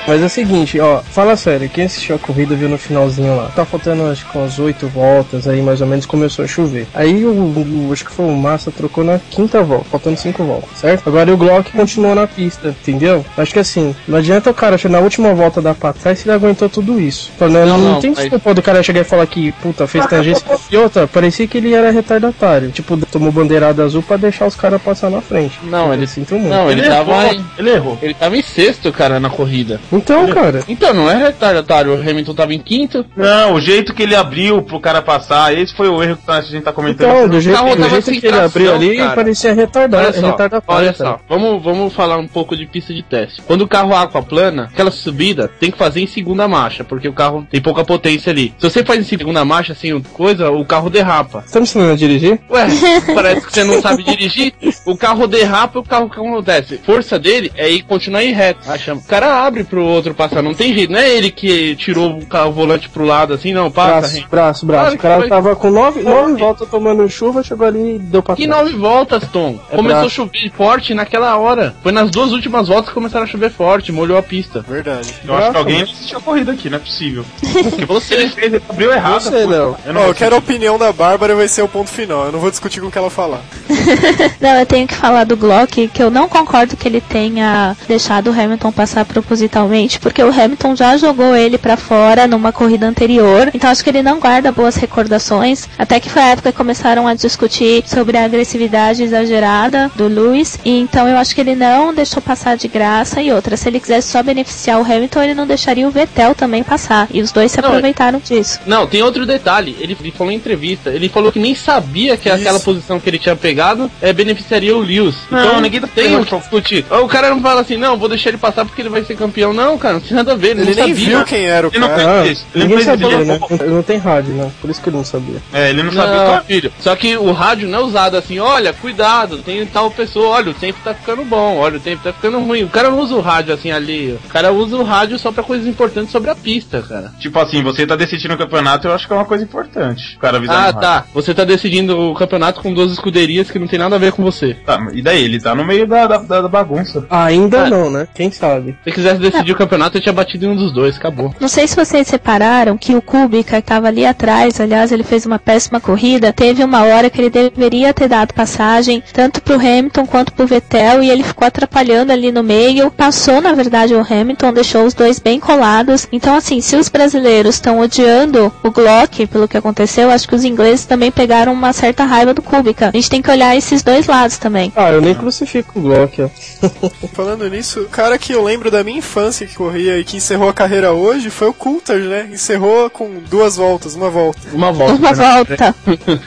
Mas é o seguinte, ó, fala sério, quem assistiu a corrida viu no finalzinho lá. Tá faltando acho que umas oito voltas aí, mais ou menos, começou a chover. Aí o, o- acho que foi o Massa trocou na quinta volta, faltando cinco voltas, certo? Agora o Glock continuou na pista, entendeu? Acho que assim, não adianta o cara chegar na última volta dar pra trás se ele aguentou tudo isso. Então, né, Não, não, não, tem mas- desculpa do cara chegar e falar que, puta, fez tangência. E outra, parecia que ele era retardatário. Tipo, tomou bandeirada azul pra deixar os caras passar na frente. Não, ele sinto muito. Não, ele, Ele tava errou, em, ele errou. ele tava em sexto, cara, na corrida. Então, cara. Então, não é retardatário, o Hamilton tava em quinto. Não, o jeito que ele abriu pro cara passar, esse foi o erro que a gente tá comentando. Então, do jeito, carro do tava jeito sem que ele abriu ali, cara. parecia retardado, Olha só, retardatário. olha só, vamos, vamos falar um pouco de pista de teste. Quando o carro aquaplana, aquela subida tem que fazer em segunda marcha, porque o carro tem pouca potência ali. Se você faz em segunda marcha, assim, coisa, o carro derrapa. Você tá me ensinando a dirigir? Ué, parece que você não sabe dirigir. O carro derrapa, o carro que acontece? Força dele é ir continuar ir reto. Acha? O cara abre pro outro passar, não tem jeito. Não é ele que tirou o, carro, o volante pro lado assim, não, passa. Braço, Henrique. braço, braço. Claro O cara tava com nove, nove voltas tomando chuva, chegou ali e deu pra Que nove voltas, Tom? É Começou braço. a chover forte naquela hora. Foi nas duas últimas voltas que começaram a chover forte, molhou a pista. Verdade. Eu acho que alguém não assistiu a corrida aqui, não é possível. Porque você Ele fez, ele abriu errado. Você. Léo. Eu não vou eu quero a opinião da Bárbara e vai ser o ponto final. Eu não vou discutir com o que ela falar. Não, eu tenho que falar do Glock, que eu não concordo que ele tenha deixado o Hamilton passar propositalmente, porque o Hamilton já jogou ele pra fora numa corrida anterior, então acho que ele não guarda boas recordações, até que foi a época que começaram a discutir sobre a agressividade exagerada do Lewis, e então eu acho que ele não deixou passar de graça, e outra, se ele quisesse só beneficiar o Hamilton, ele não deixaria o Vettel também passar, e os dois se Não, aproveitaram disso. Não, tem outro detalhe. Ele, ele falou em entrevista. Ele falou que nem sabia que Isso. aquela posição que ele tinha pegado é, beneficiaria o Lewis. Não, então ninguém tá tem o que discutir. O cara não fala assim, não, vou deixar ele passar porque ele vai ser campeão. Não, cara, não tem nada a ver. Ele, Ele não nem sabia. viu quem era o Ele não cara. fez isso. Ele Ninguém fez sabia, né? Ele não tem rádio, né? Por isso que ele não sabia. É, ele não sabia. Não, Claro. filho. Só que o rádio não é usado assim, olha, cuidado, tem tal pessoa, olha, o tempo tá ficando bom, olha, o tempo tá ficando ruim. O cara não usa o rádio assim ali. O cara usa o rádio só pra coisas importantes sobre a pista, cara. Tipo assim, você tá decidindo o campeonato, eu acho que é uma coisa importante. O cara avisar Ah, no rádio. tá. Você tá decidindo o campeonato com duas escuderias que não tem nada a ver com você. Tá, e daí? Ele tá no meio da, da, da- da bagunça. Ainda É. não, né? Quem sabe? Se quisesse decidir o campeonato, eu tinha batido em um dos dois, acabou. Não sei se vocês repararam que o Kubica estava ali atrás, aliás, ele fez uma péssima corrida. Teve uma hora que ele deveria ter dado passagem tanto pro Hamilton quanto pro Vettel e ele ficou atrapalhando ali no meio. Passou, na verdade, o Hamilton, deixou os dois bem colados. Então, assim, se os brasileiros estão odiando o Glock pelo que aconteceu, acho que os ingleses também pegaram uma certa raiva do Kubica. A gente tem que olhar esses dois lados também. Ah, eu nem crucifico o Glock, ó. Falando nisso, o cara que eu lembro da minha infância que corria e que encerrou a carreira hoje foi o Coulter, né? Encerrou com duas voltas, uma volta. Uma volta. Uma volta.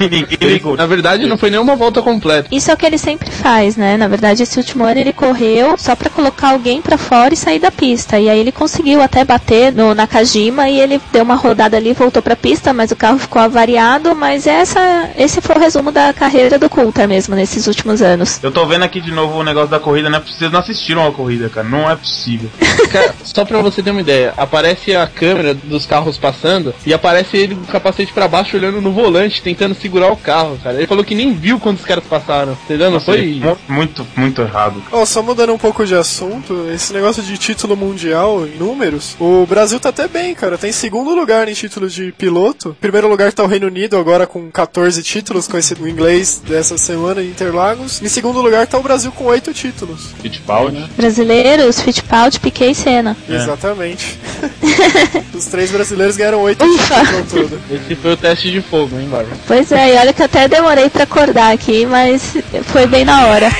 Ninguém ligou. Na verdade, não foi nenhuma volta completa. Isso é o que ele sempre faz, né? Na verdade, esse último ano ele correu só pra colocar alguém pra fora e sair da pista. E aí ele conseguiu até bater no Nakajima e ele deu uma rodada ali, voltou pra pista, mas o carro ficou avariado. Mas essa, esse foi o resumo da carreira do Coulter mesmo nesses últimos anos. Eu tô vendo aqui de novo o negócio da corrida, né? Vocês não assistiram a corrida, cara. Não é possível. Cara, só pra você ter uma ideia, aparece a câmera dos carros passando e aparece ele com o capacete pra baixo olhando no volante, tentando segurar o carro, cara. Ele falou que nem viu quando os caras passaram, entendeu? Não foi. Mu- Muito, muito errado. Ó, só mudando um pouco de assunto, esse negócio de título mundial em números, o Brasil tá até bem, cara. Tá em segundo lugar em títulos de piloto. Em primeiro lugar tá o Reino Unido, agora com 14 títulos, com esse o inglês dessa semana em Interlagos. Em segundo lugar tá o Brasil com 8 títulos. Fittipaldi. Brasileiros, Fittipaldi, Piquet e Senna. Exatamente. Os três brasileiros ganharam 8 Ufa. títulos ao todo. Esse foi o teste de fogo, hein, Bárbara? Pois é, e olha que até demorei pra acordar aqui, mas foi bem na hora.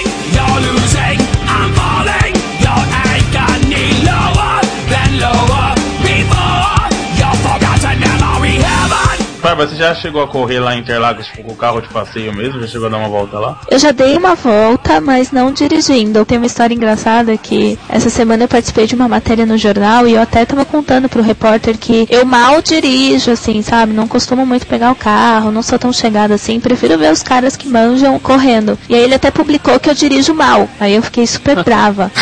Bárbara, você já chegou a correr lá em Interlagos tipo, com o carro de passeio mesmo? Já chegou a dar uma volta lá? Eu já dei uma volta, mas não dirigindo. Tem uma história engraçada que essa semana eu participei de uma matéria no jornal e eu até tava contando pro repórter que eu mal dirijo, assim, sabe? Não costumo muito pegar o carro, não sou tão chegada assim, prefiro ver os caras que manjam correndo. E aí ele até publicou que eu dirijo mal. Aí eu fiquei super brava.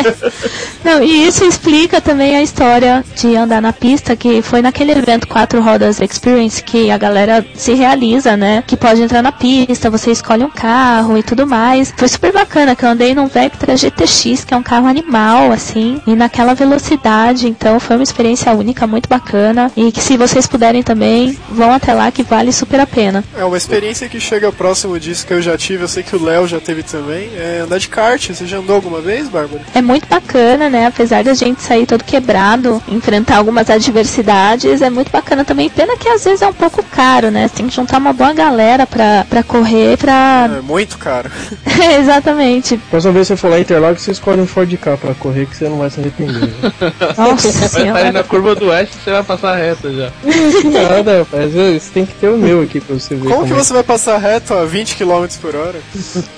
não, e isso explica também a história de andar na pista, que foi naquele evento Quatro Rodas Experience competições que a galera se realiza, né? Que pode entrar na pista, você escolhe um carro e tudo mais. Foi super bacana que eu andei num Vectra GTX, que é um carro animal, assim, e naquela velocidade. Então foi uma experiência única, muito bacana. E que se vocês puderem também, vão até lá que vale super a pena. É uma experiência que chega próximo disso que eu já tive, eu sei que o Léo já teve também. É andar de kart. Você já andou alguma vez, Bárbara? É muito bacana, né? Apesar da gente sair todo quebrado, enfrentar algumas adversidades, é muito bacana também. Pena que às vezes é um pouco caro, né? Você tem que juntar uma boa galera pra, pra correr, pra. É muito caro. Exatamente. Próxima vez que você for lá em Interlagos, você escolhe um Ford K pra correr que você não vai se arrepender. Nossa Vai senhora. sair na curva do oeste você vai passar reta já. que nada, rapaz. Você tem que ter o meu aqui pra você ver. Como que é. você vai passar reto a 20 km por hora?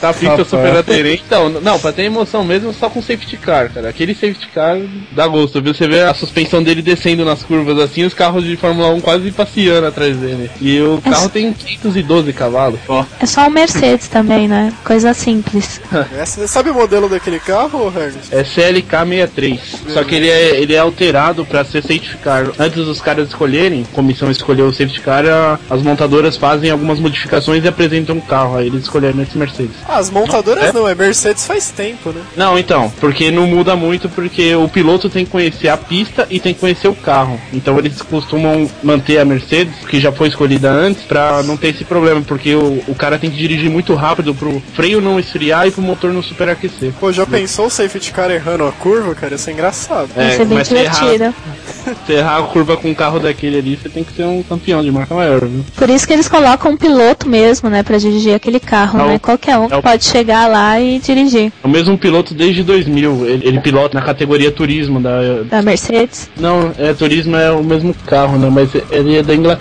Tá fica super aderente. Então, não, pra ter emoção mesmo, só com safety car, cara. Aquele safety car dá gosto, viu? Você vê a suspensão dele descendo nas curvas assim, os carros de Fórmula 1 quase passeando atrás dele. E o carro tem 512 cavalos. Ó. É só um Mercedes também, né? Coisa simples. É, Você sabe o modelo daquele carro, Hermes? É CLK63. Só que ele é, ele é alterado pra ser safety car. Antes dos caras escolherem, a comissão escolheu o safety car, a- as montadoras fazem algumas modificações e apresentam um carro. Aí eles escolheram esse Mercedes. Ah, as montadoras É? não, é Mercedes faz tempo, né? Não, então, porque não muda muito, porque o piloto tem que conhecer a pista e tem que conhecer o carro. Então eles costumam manter a Mercedes, que já foi escolhida antes, pra não ter esse problema, porque o, o cara tem que dirigir muito rápido pro freio não esfriar e pro motor não superaquecer. Pô, já pensou o safety car errando a curva, cara? Ia ser engraçado. É, Isso é bem divertido. se errar a curva com um carro daquele ali, você tem que ser um campeão de marca maior, viu? Por isso que eles colocam um piloto mesmo, né? Pra dirigir aquele carro, É o- né? Qualquer um é o- pode chegar lá e dirigir. É o mesmo piloto desde 2000, ele, ele pilota na categoria turismo da... Da Mercedes. Não, é turismo é o mesmo carro, né? Mas ele é da Inglaterra.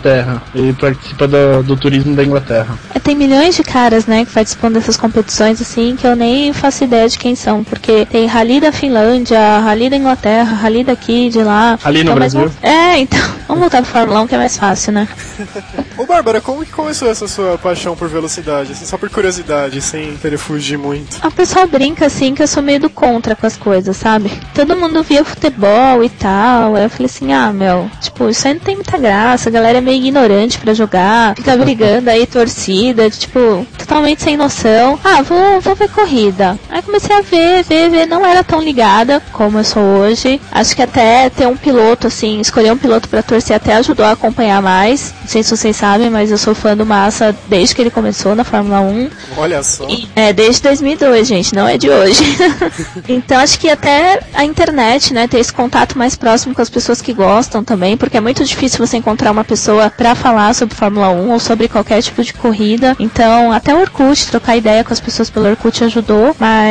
Ele participa da- do turismo da Inglaterra. É, tem milhões de caras, né, que participam dessas competições, assim, que eu nem faço ideia de quem são. Porque tem Rally da Finlândia, Rally da Inglaterra, Rally daqui, de lá. Rally no Então, mas Brasil. É, então. Vamos voltar pro Fórmula 1 que é mais fácil, né? Ô, Bárbara, como que começou essa sua paixão por velocidade? Assim, só por curiosidade, sem querer fugir muito. O pessoal brinca assim que eu sou meio do contra com as coisas, sabe? Todo mundo via futebol e tal. Aí eu falei assim, ah, meu, tipo, isso aí não tem muita graça, a galera é meio ignorante pra jogar, fica brigando aí, torcida, tipo, totalmente sem noção. Ah, vou, vou ver corrida. Aí comecei a ver, ver, ver, não era tão ligada como eu sou hoje. Acho que até ter um piloto, assim, escolher um piloto pra torcer até ajudou a acompanhar mais. Não sei se vocês sabem, mas eu sou fã do Massa desde que ele começou na Fórmula 1. Olha só. É, desde 2002, gente, não é de hoje. então acho que até a internet, né, ter esse contato mais próximo com as pessoas que gostam também, porque é muito difícil você encontrar uma pessoa pra falar sobre Fórmula 1 ou sobre qualquer tipo de corrida. Então, até o Orkut, trocar ideia com as pessoas pelo Orkut ajudou, mas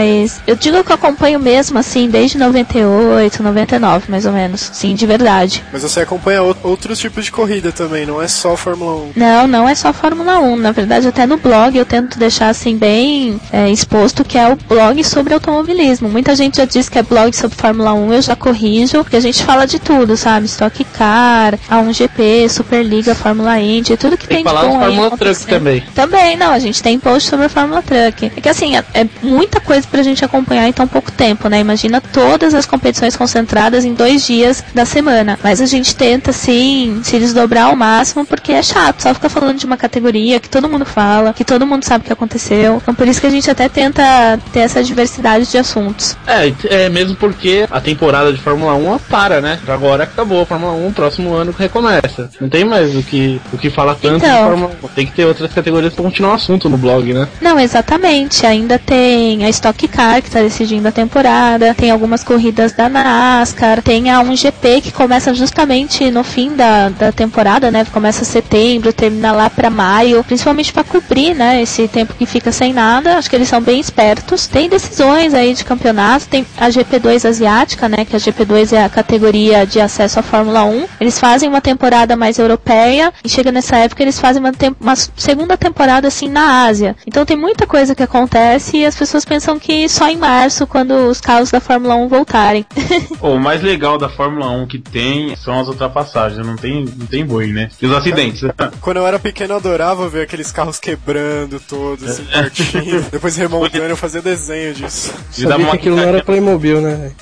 eu digo que eu acompanho mesmo assim desde 98, 99, mais ou menos. Sim, de verdade. Mas você acompanha ou- outros tipos de corrida também, não é só Fórmula 1. Não, não é só Fórmula 1. Na verdade, até no blog eu tento deixar assim bem é, exposto que é o blog sobre automobilismo. Muita gente já diz que é blog sobre Fórmula 1, eu já corrijo, porque a gente fala de tudo, sabe? Stock Car, A1GP, Superliga, Fórmula Indy, tudo que Tem tem, que de falar bom do aí Fórmula Truck também. Também, não, a gente tem post sobre a Fórmula Truck. É que assim, é, é muita coisa pra gente acompanhar em tão pouco tempo, né? Imagina todas as competições concentradas em dois dias da semana. Mas a gente tenta, assim, se desdobrar ao máximo, porque é chato, só ficar falando de uma categoria que todo mundo fala, que todo mundo sabe o que aconteceu. Então por isso que a gente até tenta ter essa diversidade de assuntos. É, é mesmo porque a temporada de Fórmula 1 para, né? Agora acabou a Fórmula 1, próximo ano recomeça. Não tem mais o que, o que falar tanto Então. de Fórmula 1. Tem que ter outras categorias pra continuar o assunto no blog, né? Não, exatamente. Ainda tem a Stock Car que está decidindo a temporada, tem algumas corridas da NASCAR, tem a 1GP que começa justamente no fim da, da temporada, né? Começa setembro, termina lá para maio, principalmente para cobrir, né? Esse tempo que fica sem nada. Acho que eles são bem espertos. Tem decisões aí de campeonatos, tem a GP2 asiática, né? Que a GP2 é a categoria de acesso à Fórmula 1. Eles fazem uma temporada mais europeia e chega nessa época eles fazem uma, uma segunda temporada assim na. Ásia. Então tem muita coisa que acontece e as pessoas pensam que só em março, quando os carros da Fórmula 1 voltarem. O mais legal da Fórmula 1 que tem são as ultrapassagens, não tem, não tem boi, né? E os acidentes. Quando eu era pequeno, eu adorava ver aqueles carros quebrando todos, assim, partindo. Depois remontando, eu fazia desenho disso. E dava Sabia uma que aquilo não era Playmobil, né?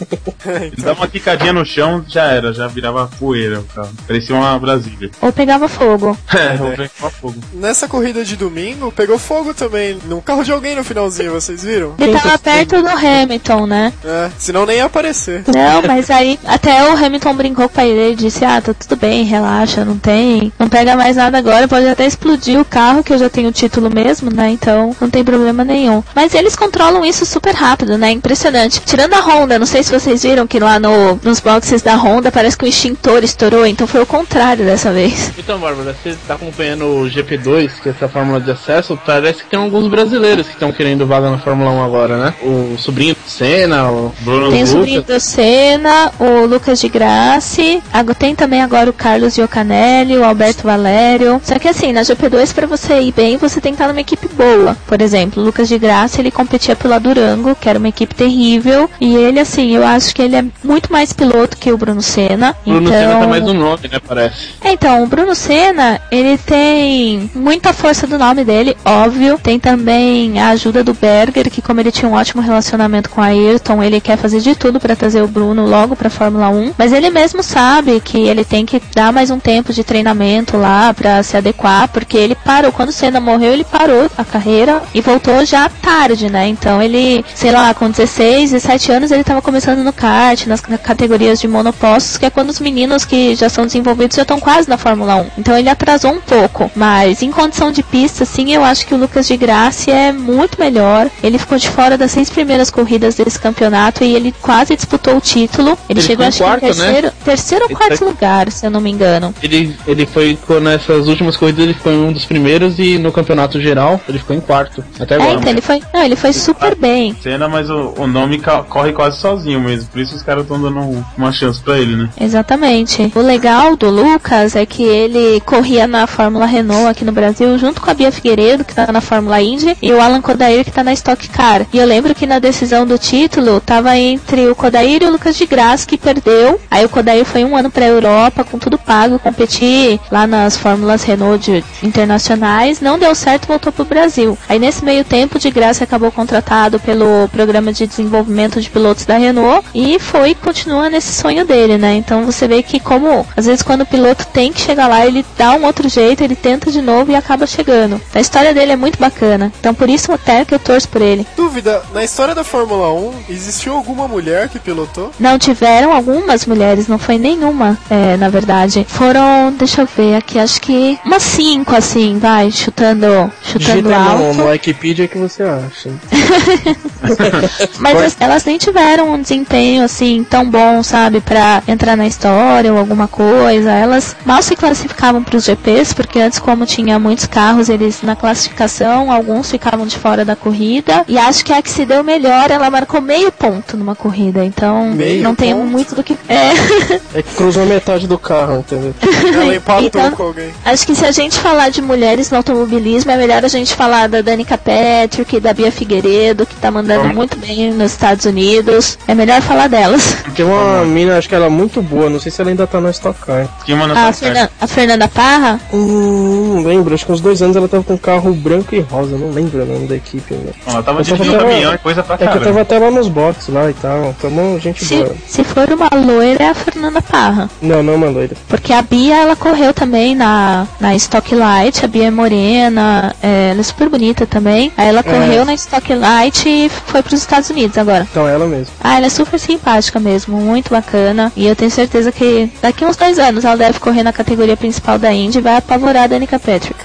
Ele dava uma quicadinha no chão, já era, já virava poeira o carro. Parecia uma Brasília. Ou pegava fogo. É, eu vejo uma fogo. Nessa corrida de domingo, pegou fogo também num carro de alguém no finalzinho, vocês viram? Ele tava perto do Hamilton, né? É, senão nem ia aparecer. Não, mas aí até o Hamilton brincou com o pai dele e disse: Ah, tá tudo bem, relaxa, não tem. Não pega mais nada agora, pode até explodir o carro, que eu já tenho o título mesmo, né? Então não tem problema nenhum. Mas eles controlam isso super rápido, né? Impressionante. Tirando a Honda, não sei se vocês viram que lá no, nos boxes da Honda parece que o extintor estourou, então foi o contrário dessa vez. Então, Bárbara, você tá acompanhando o GP2, que é essa fórmula de acesso, parece que tem alguns brasileiros que estão querendo vaga na Fórmula 1 agora, né? O sobrinho do Senna, o Bruno Tem o sobrinho do Senna, o Lucas de Grassi, tem também agora o Carlos Iocanelli, o Alberto Valério. Só que assim, na GP2 pra você ir bem, você tem que estar numa equipe boa. Por exemplo, o Lucas de Grassi, ele competia pela Durango, que era uma equipe terrível, e ele assim, eu acho que ele é muito mais piloto que o Bruno Senna. Bruno então... Senna tá mais no nome, né? Parece. É, Então, o Bruno Senna, ele tem muita força do nome dele, óbvio. Tem também a ajuda do Berger, que como ele tinha um ótimo relacionamento com a Ayrton, ele quer fazer de tudo pra trazer o Bruno logo pra Fórmula 1. Mas ele mesmo sabe que ele tem que dar mais um tempo de treinamento lá pra se adequar, porque ele parou. Quando Senna morreu, ele parou a carreira e voltou já tarde, né? Então ele, sei lá, com 16, 17 anos, ele tava começando no kart, nas categorias de monopostos, que é quando os meninos que já são desenvolvidos já estão quase na Fórmula 1. Então ele atrasou um pouco. Mas em condição de pista, sim, eu acho que o Lucas de Graça é muito melhor. Ele ficou de fora das seis primeiras corridas desse campeonato e ele quase disputou o título. Ele, Ele chegou acho em que quarto, em né? terceiro, terceiro ou quarto foi- lugar, se eu não me engano. Ele, ele foi nessas últimas corridas, ele ficou em um dos primeiros e no campeonato geral ele ficou em quarto. Até É, agora. então ele foi, não, ele foi super bem. Cena, mas o, o nome corre quase sozinho mesmo. Por isso os caras estão dando um- uma chance pra ele, né? Exatamente. O legal do Lucas é que ele corria na Fórmula Renault aqui no Brasil, junto com a Bia Figueiredo, que tá na Fórmula Indy, e o Alan Kodair, que tá na Stock Car. E eu lembro que na decisão do título, tava entre o Kodair e o Lucas de Graça, que perdeu. Aí o Kodair foi um ano pra Europa, com tudo pago, competir lá nas Fórmulas Renault de- internacionais. Não deu certo, voltou pro Brasil. Aí nesse meio tempo, de Graça acabou contratado pelo programa de desenvolvimento de pilotos da Renault e foi continua nesse sonho dele, né? Então você vê que como às vezes quando o piloto tem que chegar lá, ele dá um outro jeito, ele tenta de novo e acaba chegando. A história dele é muito bacana. Então por isso até que eu torço por ele. Dúvida, na história da Fórmula 1, existiu alguma mulher que pilotou? Não tiveram algumas mulheres, não foi nenhuma, é, na verdade. Foram, deixa eu ver aqui, acho que umas cinco, assim, vai, chutando, chutando Digita alto. no Wikipedia que você acha. Mas as- elas nem tiveram um desempenho assim tão bom, sabe, pra entrar na história ou alguma coisa. Elas mal se classificavam pros GPs, porque antes, como tinha muitos carros, eles na classificação, alguns ficavam de fora da corrida. E acho que a que se deu melhor, ela marcou meio ponto numa corrida. Então, Meio não tem muito do que. É. É que cruzou metade do carro, entendeu? Ela empatou Então- com alguém. Acho que se a gente falar de mulheres no automobilismo, é melhor a gente falar da Danica Patrick, da Bia Figueiredo, que tá mandando muito bem nos Estados Unidos. É melhor falar delas. Tem uma mina, acho que ela é muito boa, não sei se ela ainda tá no Stock Car. Tinha uma A, Fernan- a Fernanda Parra? Hum, não lembro, acho que uns dois anos ela tava com um carro branco e rosa, não lembro o nome da equipe. Né? Ela tava dirigindo e coisa pra É que eu caramba. tava até lá nos boxes lá e tal, tamo gente Se, boa. se for uma loira, é a Fernanda Parra. Não, não, uma loira. Porque a Bia, ela correu também na, na Stock Light. A Bia é morena, é, ela é super bonita também. Aí ela correu na Stock Light e foi pros Estados Unidos agora. Então ela mesmo. Ah, ela é super simpática mesmo, muito bacana. E eu tenho certeza que daqui uns dois anos ela deve correr na categoria principal da Indy e vai apavorar a Danica Patrick.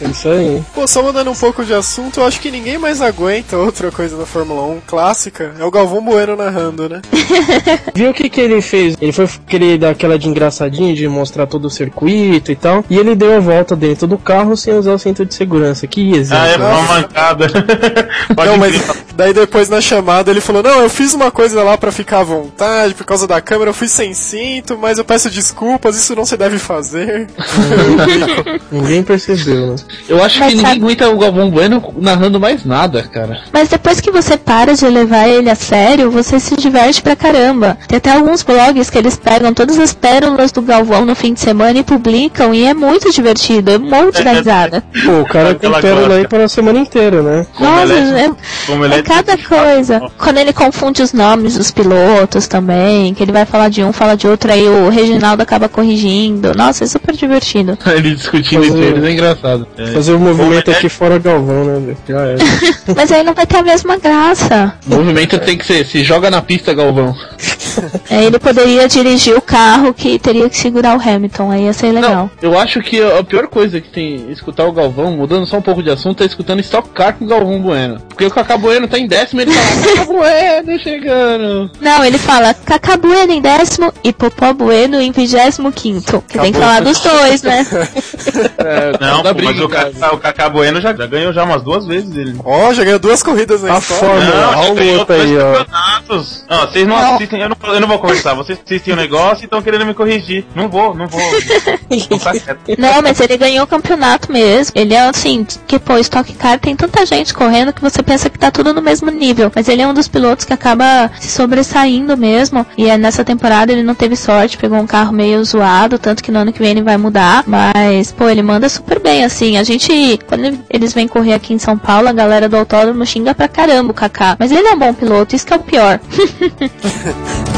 É isso aí. Pô, só mudando um pouco de assunto, eu acho que ninguém mais aguenta outra coisa da Fórmula 1 clássica. É o Galvão Bueno narrando, né? Viu o que que ele fez? Ele foi querer dar aquela de engraçadinho, de mostrar todo o circuito e tal. E ele deu a volta dentro do carro sem usar o cinto de segurança. Que exemplo. Ah, é uma mancada. Pode Não, mas Daí depois na chamada ele falou: Não, eu fiz uma coisa lá pra ficar à vontade, por causa da câmera, eu fui sem cinto, mas eu peço desculpas, isso não se deve fazer. Ninguém percebeu, né? Eu acho Mas que ninguém sabe- aguenta o Galvão Bueno narrando mais nada, cara. Mas depois que você para de levar ele a sério, você se diverte pra caramba. Tem até alguns blogs que eles pegam todas as pérolas do Galvão no fim de semana e publicam, e é muito divertido, é um monte da risada. Pô, o cara tem pérola aí para a semana inteira, né? Nossa, é, Como ele é cada coisa. Quando ele confunde os nomes dos pilotos também, que ele vai falar de um, fala de outro, aí o Reginaldo acaba corrigindo. Nossa, é super divertido. Ele discutindo entre eles é engraçado. Fazer o movimento aqui fora Galvão, né? Já é. Mas aí não vai ter a mesma graça. O movimento tem que ser, se joga na pista, Galvão. Aí ele poderia dirigir o carro que teria que segurar o Hamilton, aí ia ser legal. Eu acho que a pior coisa que tem escutar o Galvão, mudando só um pouco de assunto, é escutando Stock Car com o Galvão Bueno. Porque o Cacá Bueno tá em décimo ele fala, Cacá Bueno chegando. Não, ele fala Cacá Bueno em décimo e Popó Bueno em vigésimo quinto. Que tem que falar dos dois, né? É, Não, da pô, mas briga, o Cacá, o Cacá Bueno já, já ganhou já umas duas vezes ele. Ó, já ganhou duas corridas na A história. fórmula, Não, olha já o ganhou outro aí, dois ó. campeonatos. Não, vocês não, assistem, eu não, eu não vou conversar. Vocês assistem o negócio e estão querendo me corrigir. Não vou, não vou. Não tá. Não, mas ele ganhou o campeonato mesmo. Ele é assim, que pô, Stock Car tem tanta gente correndo que você pensa que tá tudo no mesmo nível. Mas ele é um dos pilotos que acaba se sobressaindo mesmo. E é nessa temporada ele não teve sorte, pegou um carro meio zoado, tanto que no ano que vem ele vai mudar. Mas, pô, ele manda super bem, assim. A gente, quando eles vêm correr aqui em São Paulo, a galera do autódromo xinga pra caramba o Kaká. Mas ele é um bom piloto, isso que é o pior.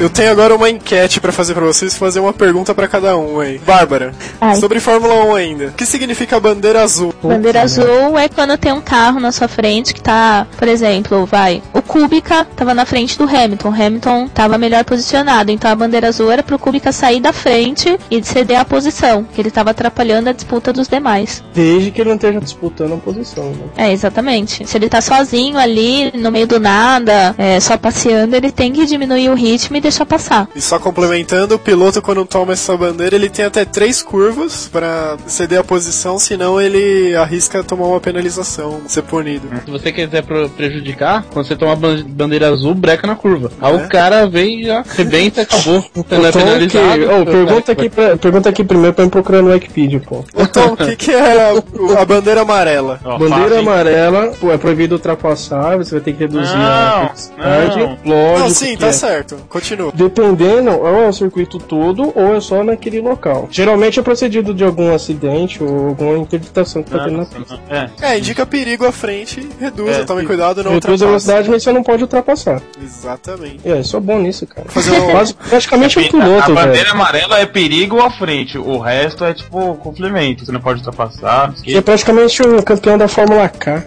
Eu tenho agora uma enquete pra fazer pra vocês, fazer uma pergunta pra cada um aí. Bárbara, Ai. sobre Fórmula 1 ainda. O que significa bandeira azul? Bandeira azul é quando tem um carro na sua frente que tá, por exemplo, vai, o Kubica tava na frente do Hamilton, o Hamilton tava melhor posicionado, então a bandeira azul era pro Kubica sair da frente e ceder a posição, que ele tava atrapalhando a disputa dos demais. Desde que ele não esteja disputando a posição, né? É, exatamente. Se ele tá sozinho ali, no meio do nada, é, só passeando, ele tem que diminuir o ritmo e deixar passar. E só complementando, o piloto quando toma essa bandeira, ele tem até três curvas pra ceder a posição, senão ele arrisca tomar uma penalização, ser punido. Se você quiser prejudicar, quando você toma a ban- bandeira azul, breca na curva. Aí É. o cara vem e já arrebenta e acabou. É Então, que, penalizado. oh, pergunta, aqui pra, pergunta aqui primeiro pra me procurar no Wikipedia, pô. Então, o que, que é a, a bandeira amarela? Ó, Bandeira fácil, amarela, pô, é proibido ultrapassar, você vai ter que reduzir a Não, velocidade. não. Lógico. Não, sim, que tá é. certo. Continua. Dependendo, ou é o circuito todo, ou é só naquele local. Geralmente é procedido de algum acidente ou alguma interditação que tá tendo na pista. É. É, indica perigo à frente, reduz, É, tome sim. cuidado, não Reduz a ultrapasse. velocidade, mas você não pode ultrapassar. Exatamente. É, sou bom nisso, cara. Fazer um- Quase- praticamente um a piloto, bandeira velho. amarela é perigo à frente, o resto é tipo complemento, você não pode ultrapassar. Você é praticamente o campeão da Fórmula K.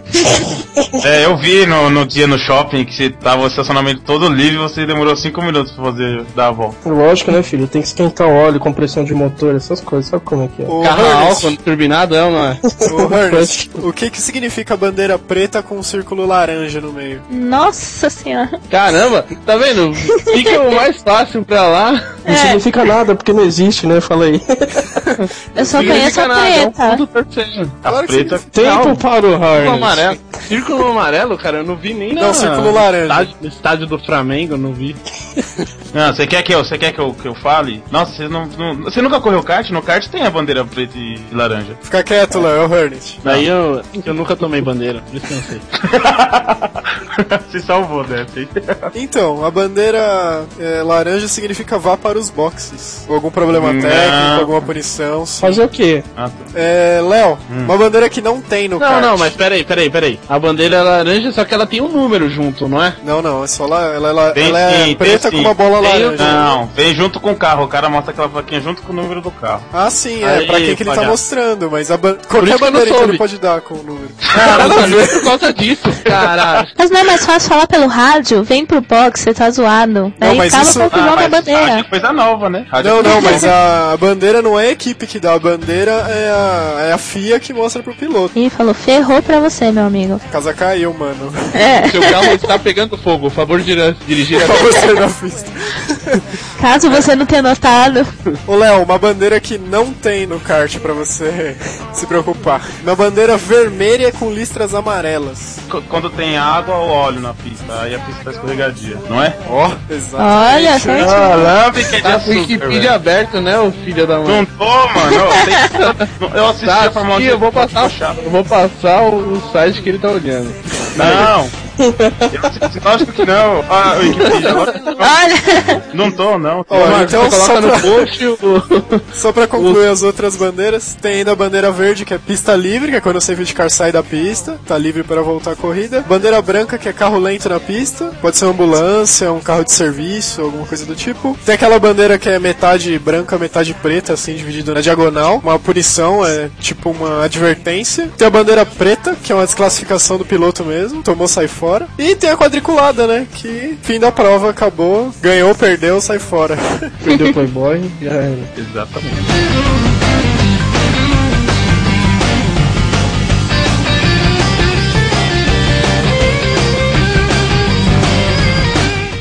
É, eu vi no, no dia no shopping que você tava o estacionamento todo livre e você demorou 5 minutos pra fazer dar a volta. Lógico, né, filho? Tem que esquentar óleo, compressão de motor, essas coisas. Sabe como é que é? O Carro Ernest, álcool turbinado é não é? o Ernest, o que que significa bandeira preta com um círculo laranja no meio? Nossa senhora. Caramba, tá vendo? Fica o mais fácil pra lá. Não É. significa nada, porque não existe, né? Fala aí. Eu só Não conheço a nada, é um preta. fundo. A Claro que preta. Tempo para o Círculo Harness. amarelo. Círculo amarelo, cara, eu não vi nem Não, na... círculo laranja. Estádio, no estádio do Flamengo, eu não vi. Não, você quer que eu, você quer que eu, que eu fale? Nossa, você não, não- Você nunca correu kart? No kart tem a bandeira preta e laranja. Fica quieto, Léo, é o. Daí eu, eu nunca tomei bandeira, por isso que eu não sei. Se salvou dessa, hein? Então, a bandeira é, laranja significa vá para os boxes. Ou algum problema Não. técnico, alguma punição. sim. Fazer o quê? Ah, tá. É, Léo, uma bandeira que não tem no Não, kart. não, mas peraí, peraí, peraí. A bandeira é laranja, só que ela tem um número junto, não é? Não, não, é só lá, ela, ela, ela é sim, preta tem com uma bola laranja. Não, vem junto com o carro. O cara mostra aquela plaquinha junto com o número do carro. Ah, sim, é Aí, pra quem que ele tá mostrando, mas a ban- qualquer que eu não bandeira que ele pode dar com o número. Caralho, por causa disso, caralho. Mas não é mais fácil falar pelo rádio? Vem pro box, você tá zoado. Daí mas fala isso- que é o nome da bandeira. rádio é coisa nova, né? Rádio Não, é não, nova. mas a, a bandeira não é a equipe que dá, a bandeira é a, é a FIA que mostra pro piloto. Ih, falou, ferrou pra você, meu amigo. exemplo. Casa caiu, mano. É. Seu carro está pegando fogo, por favor, dir- dirigir Pra até você na pista. Caso você não tenha notado. Ô Léo, uma bandeira que não tem no kart pra você se preocupar. Uma bandeira vermelha com listras amarelas. Qu- Quando tem água ou óleo na pista, aí a pista tá escorregadia, não é? Ó, exato. Olha, certo. Ah, lá, fiquei de Tá açúcar, Wikipedia velho. aberto, né, o filho da mãe? Não tô, mano. Eu, eu assisti Tá, a Fórmula 1 sim, eu vou passar, chato. eu vou passar o, o site que ele tá olhando. Não. Eu, lógico que não. Ah, o Wikipedia. Olha. Não tô, não. Ó, Você então coloca só no pra, post o... só pra concluir as outras bandeiras, tem ainda a bandeira verde, que é pista livre, que é quando o safety car sai da pista, tá livre para voltar à corrida. Bandeira branca, que é carro lento na pista, pode ser uma ambulância, um carro de serviço, alguma coisa do tipo. Tem aquela bandeira que é metade branca, metade preta, assim, dividido na diagonal. Uma punição, é tipo uma advertência. Tem a bandeira preta, que é uma desclassificação do piloto mesmo, tomou, sai fora. E tem a quadriculada, né, que fim da prova, acabou, ganhou, perdeu, sai fora. Perdeu o Playboy, já era. Exatamente.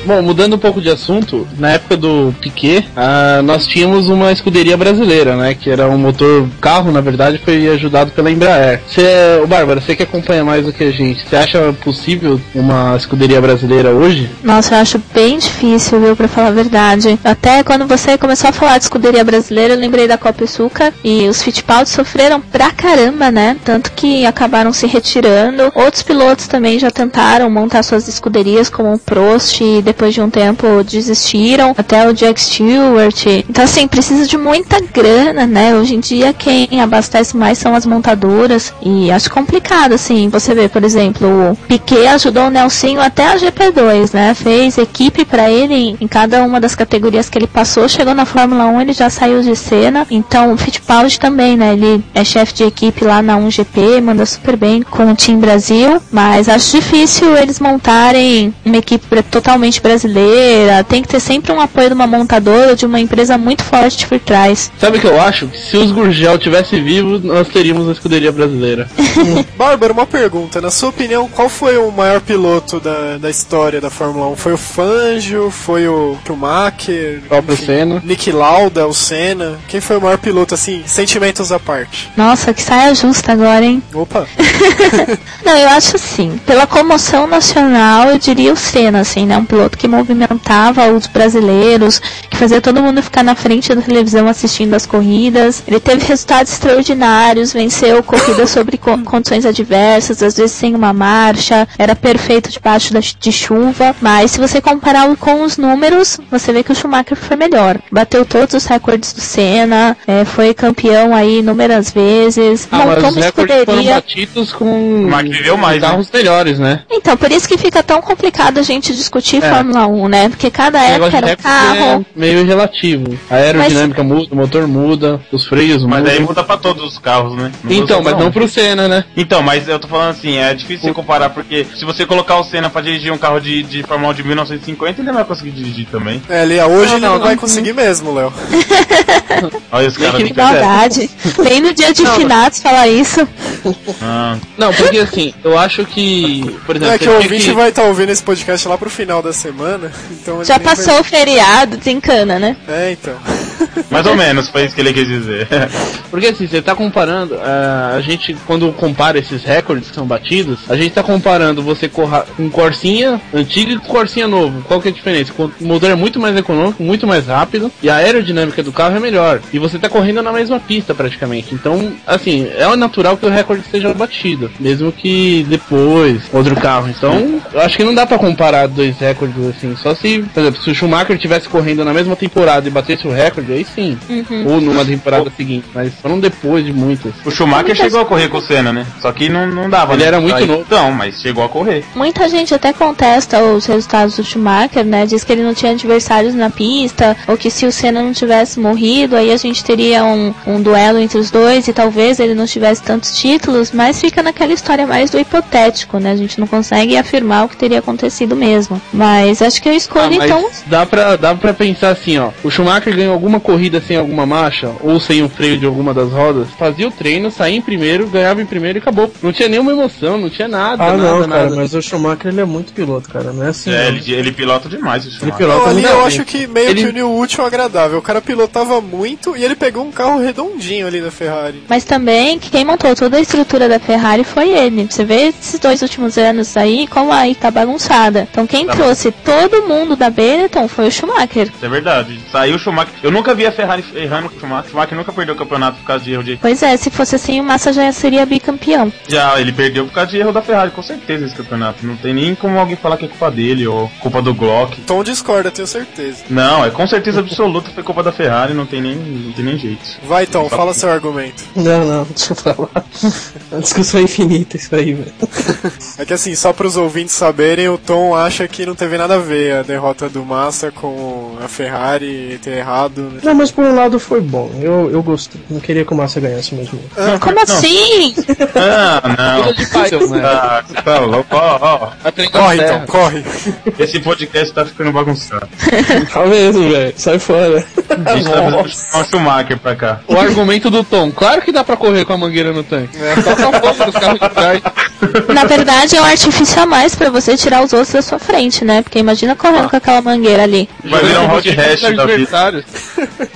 Bom, mudando um pouco de assunto, na época do Piquet, ah, nós tínhamos uma escuderia brasileira, né? Que era um motor carro, na verdade, foi ajudado pela Embraer. Você, ô Bárbara, você que acompanha mais do que a gente, você acha possível uma escuderia brasileira hoje? Nossa, eu acho bem difícil, viu, pra falar a verdade. Até quando você começou a falar de escuderia brasileira, eu lembrei da Copa Açúcar e os Fittipaldi sofreram pra caramba, né? Tanto que acabaram se retirando. Outros pilotos também já tentaram montar suas escuderias, como o Prost, e depois de um tempo desistiram. Até o Jack Stewart. Então, assim, precisa de muita grana, né? Hoje em dia, quem abastece mais são as montadoras. E acho complicado, assim. Você vê, por exemplo, o Piquet ajudou o Nelsinho até a GP2, né? Fez equipe pra ele em, cada uma das categorias que ele passou. Chegou na Fórmula 1, ele já saiu de cena. Então, o Fittipaldi também, né? Ele é chefe de equipe lá na 1GP, manda super bem com o Team Brasil. Mas acho difícil eles montarem uma equipe totalmente brasileira. Tem que ter sempre um apoio de uma montadora de uma empresa muito forte por trás. Sabe o que eu acho? Que se os Gurgel tivesse vivo, nós teríamos a escuderia brasileira. Bárbara, uma pergunta. Na sua opinião, qual foi o maior piloto da, da história da Fórmula 1? Foi o Fangio? Foi o Schumacher? O próprio Senna. Nick Lauda, o Senna? Quem foi o maior piloto, assim, sentimentos à parte? Nossa, que saia justa agora, hein? Opa! Não, eu acho assim, pela comoção nacional, eu diria o Senna, assim, né? Um piloto que movimentava os brasileiros, que fazia todo mundo ficar na frente da televisão assistindo as corridas. Ele teve resultados extraordinários, venceu corridas sobre co- condições adversas, às vezes sem uma marcha, era perfeito debaixo da, de chuva, mas se você comparar com os números, você vê que o Schumacher foi melhor. Bateu todos os recordes do Senna, eh, foi campeão aí inúmeras vezes, Ah, mas montou os uma recordes foram escuderia. batidos com Mas viveu mais, né? carros melhores, né? Então, por isso que fica tão complicado a gente discutir É. Fórmula 1, né? Porque cada Esse época era um recorde carro. é meio relativo. A aerodinâmica muda, o motor muda, os freios Mas mudam. aí muda pra todos os carros, né? Não Então, mas não um. pro Senna, né? Então, mas eu tô falando assim, é difícil você comparar, porque se você colocar o Senna pra dirigir um carro de, de Fórmula 1 de 1950, ele não vai conseguir dirigir também. É, ali, hoje Não, ele não, não, vai não. conseguir mesmo, Léo. Olha os caras. Que maldade. Nem no dia de finados falar isso. Ah, Não, porque assim, eu acho que. Por exemplo, É que o ouvinte que- vai estar ouvindo esse podcast lá pro final da semana, então Já passou o feriado, desencana, né? É, então. mais ou menos, foi isso que ele quis dizer. Porque assim, você tá comparando, ah, a gente, quando compara esses recordes que são batidos, a gente tá comparando você corra- com Corsinha antigo e com Corsinha novo. Qual que é a diferença? O motor é muito mais econômico, muito mais rápido, e a aerodinâmica do carro é melhor. E você tá correndo na mesma pista praticamente. Então, assim, é natural que o recorde seja batido, mesmo que depois outro carro. Então, eu acho que não dá pra comparar dois recordes assim. Só se, por exemplo, se o Schumacher tivesse correndo na mesma temporada e batesse o recorde, aí sim. Ou numa temporada seguinte, mas foram depois de muitas. O Schumacher chegou a correr com o Senna, né? Só que não, não dava. Ele né? era muito Aí- novo. Não, mas chegou a correr. Muita gente até contesta os resultados do Schumacher, né? Diz que ele não tinha adversários na pista, ou que se o Senna não tivesse morrido, aí a gente teria um, um duelo entre os dois e talvez ele não tivesse tantos títulos, mas fica naquela história mais do hipotético, né? A gente não consegue afirmar o que teria acontecido mesmo. Mas acho que eu Ah, escolho mas então. dá pra, dá pra pensar assim, ó. O Schumacher ganhou alguma uma corrida sem alguma marcha, ou sem o freio de alguma das rodas, fazia o treino, saía em primeiro, ganhava em primeiro e acabou. Não tinha nenhuma emoção, não tinha nada, Ah, nada, não, cara, nada. mas o Schumacher ele é muito piloto, cara. Não é assim. É, não. ele, ele pilota demais o Ele Schumacher. pilota Não, ali eu bem. acho que meio Ele- que uniu o útil ao agradável. O cara pilotava muito e ele pegou um carro redondinho ali da Ferrari. Mas também, quem montou toda a estrutura da Ferrari foi ele. Você vê esses dois últimos anos aí, como aí tá bagunçada. Então quem Tá trouxe todo mundo da Benetton foi o Schumacher. Isso é verdade. Saiu o Schumacher. Eu nunca vi a Ferrari errando com o Schumacher. O Schumacher nunca perdeu o campeonato por causa de erro de Pois é, se fosse assim, o Massa já seria bicampeão. Já, ele perdeu por causa de erro da Ferrari, com certeza esse campeonato. Não tem nem como alguém falar que é culpa dele ou culpa do Glock. Tom discorda, tenho certeza. Não, é com certeza absoluta foi culpa da Ferrari, não tem nem, não tem nem jeito. Vai, Tom, fala seu argumento. Não, não, deixa eu falar. É uma discussão infinita isso aí, velho. É que assim, só para os ouvintes saberem, o Tom acha que não teve nada a ver a derrota do Massa com a Ferrari ter errado. né? Não, mas por um lado foi bom. Eu, eu gostei. Não queria que o Massa ganhasse mesmo. Como assim? Ah, não. Pai, né? Ah, você tá louco, ó, ó. Da Corre. Tom, corre. Esse podcast tá ficando bagunçado. Tá mesmo, velho. Sai fora. A gente tá fazendo Schumacher pra cá. O argumento do Tom, claro que dá pra correr com a mangueira no tanque. Um pouco dos carros de trás. Na verdade, é um artifício a mais pra você tirar os outros da sua frente, né? Porque imagina correndo com aquela mangueira ali. Vai virar um hot hash da vida.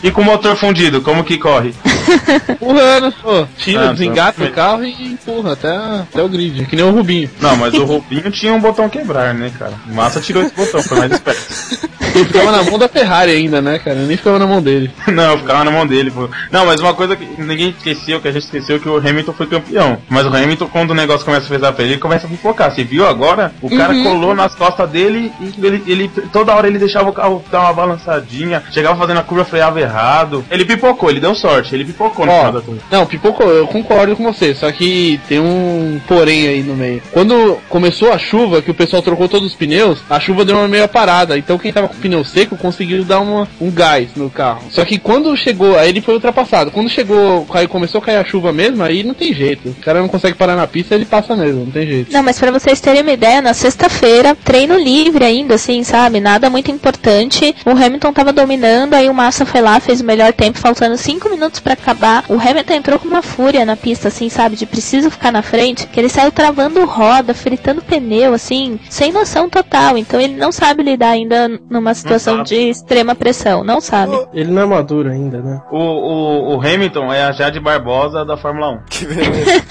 E com o motor fundido, como que corre? Empurrando, pô. Tira, Ah, desengata tá. o carro e empurra até, até o grid, que nem o Rubinho. Não, mas o Rubinho tinha um botão quebrar, né, cara? O Massa tirou esse botão, foi mais esperto. Ele ficava na mão da Ferrari ainda, né, cara? Nem ficava na mão dele. Não, ficava na mão dele, pô. Não, mas uma coisa que ninguém esqueceu, que a gente esqueceu, que o Hamilton foi campeão. Mas o Hamilton, quando o negócio começa a pesar pra ele, ele começa a pipocar. Você viu agora? O cara Uhum. colou nas costas dele e ele, ele- toda hora ele deixava o carro dar uma balançadinha, chegava fazendo a curva, freava errado. Ele pipocou, ele deu sorte, ele pipocou no Ó, final da turma. Não, pipocou, eu concordo com você, só que tem um porém aí no meio. Quando começou a chuva, que o pessoal trocou todos os pneus, a chuva deu uma meia parada. Então quem tava com o pneu seco conseguiu dar uma, um gás no carro. Só que quando chegou, aí ele foi ultrapassado. Quando chegou, aí começou a cair a chuva mesmo, aí não tem jeito. O cara não consegue parar na pista, ele passa mesmo, não tem jeito. Não, mas pra vocês terem uma ideia, na sexta-feira, treino livre ainda, assim, sabe? Nada muito importante. O Hamilton tava dominando, aí o Massa foi lá, fez o melhor tempo, faltando cinco minutos pra acabar. O Hamilton entrou com uma fúria na pista, assim, sabe? De preciso ficar na frente, que ele saiu travando roda, fritando pneu, assim, sem noção total. Então ele não sabe lidar ainda numa situação sabe. de extrema pressão, não sabe. Ele não é maduro ainda, né? O, o, o Hamilton é a Jade Barbosa da Fórmula 1. Que beleza.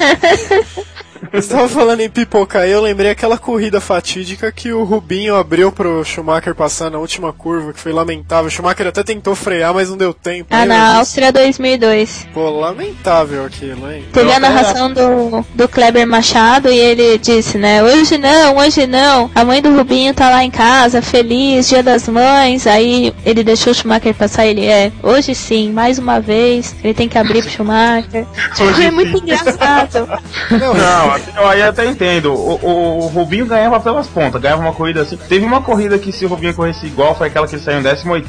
Você tava falando em pipoca aí, eu lembrei aquela corrida fatídica que o Rubinho abriu pro Schumacher passar na última curva, que foi lamentável. O Schumacher até tentou frear, mas não deu tempo. Ah, na? Áustria 2002. Pô, lamentável aquilo, hein? Teve Eu a narração do, do Kleber Machado e ele disse, né? Hoje não, hoje não. A mãe do Rubinho tá lá em casa, feliz, dia das mães. Aí ele deixou o Schumacher passar. Ele é, hoje sim, mais uma vez. Ele tem que abrir pro Schumacher. Hoje é muito engraçado. Não, eu aí até entendo. O, o, o Rubinho ganhava pelas pontas, ganhava uma corrida assim. Teve uma corrida que se o Rubinho corresse igual, foi aquela que ele saiu em 18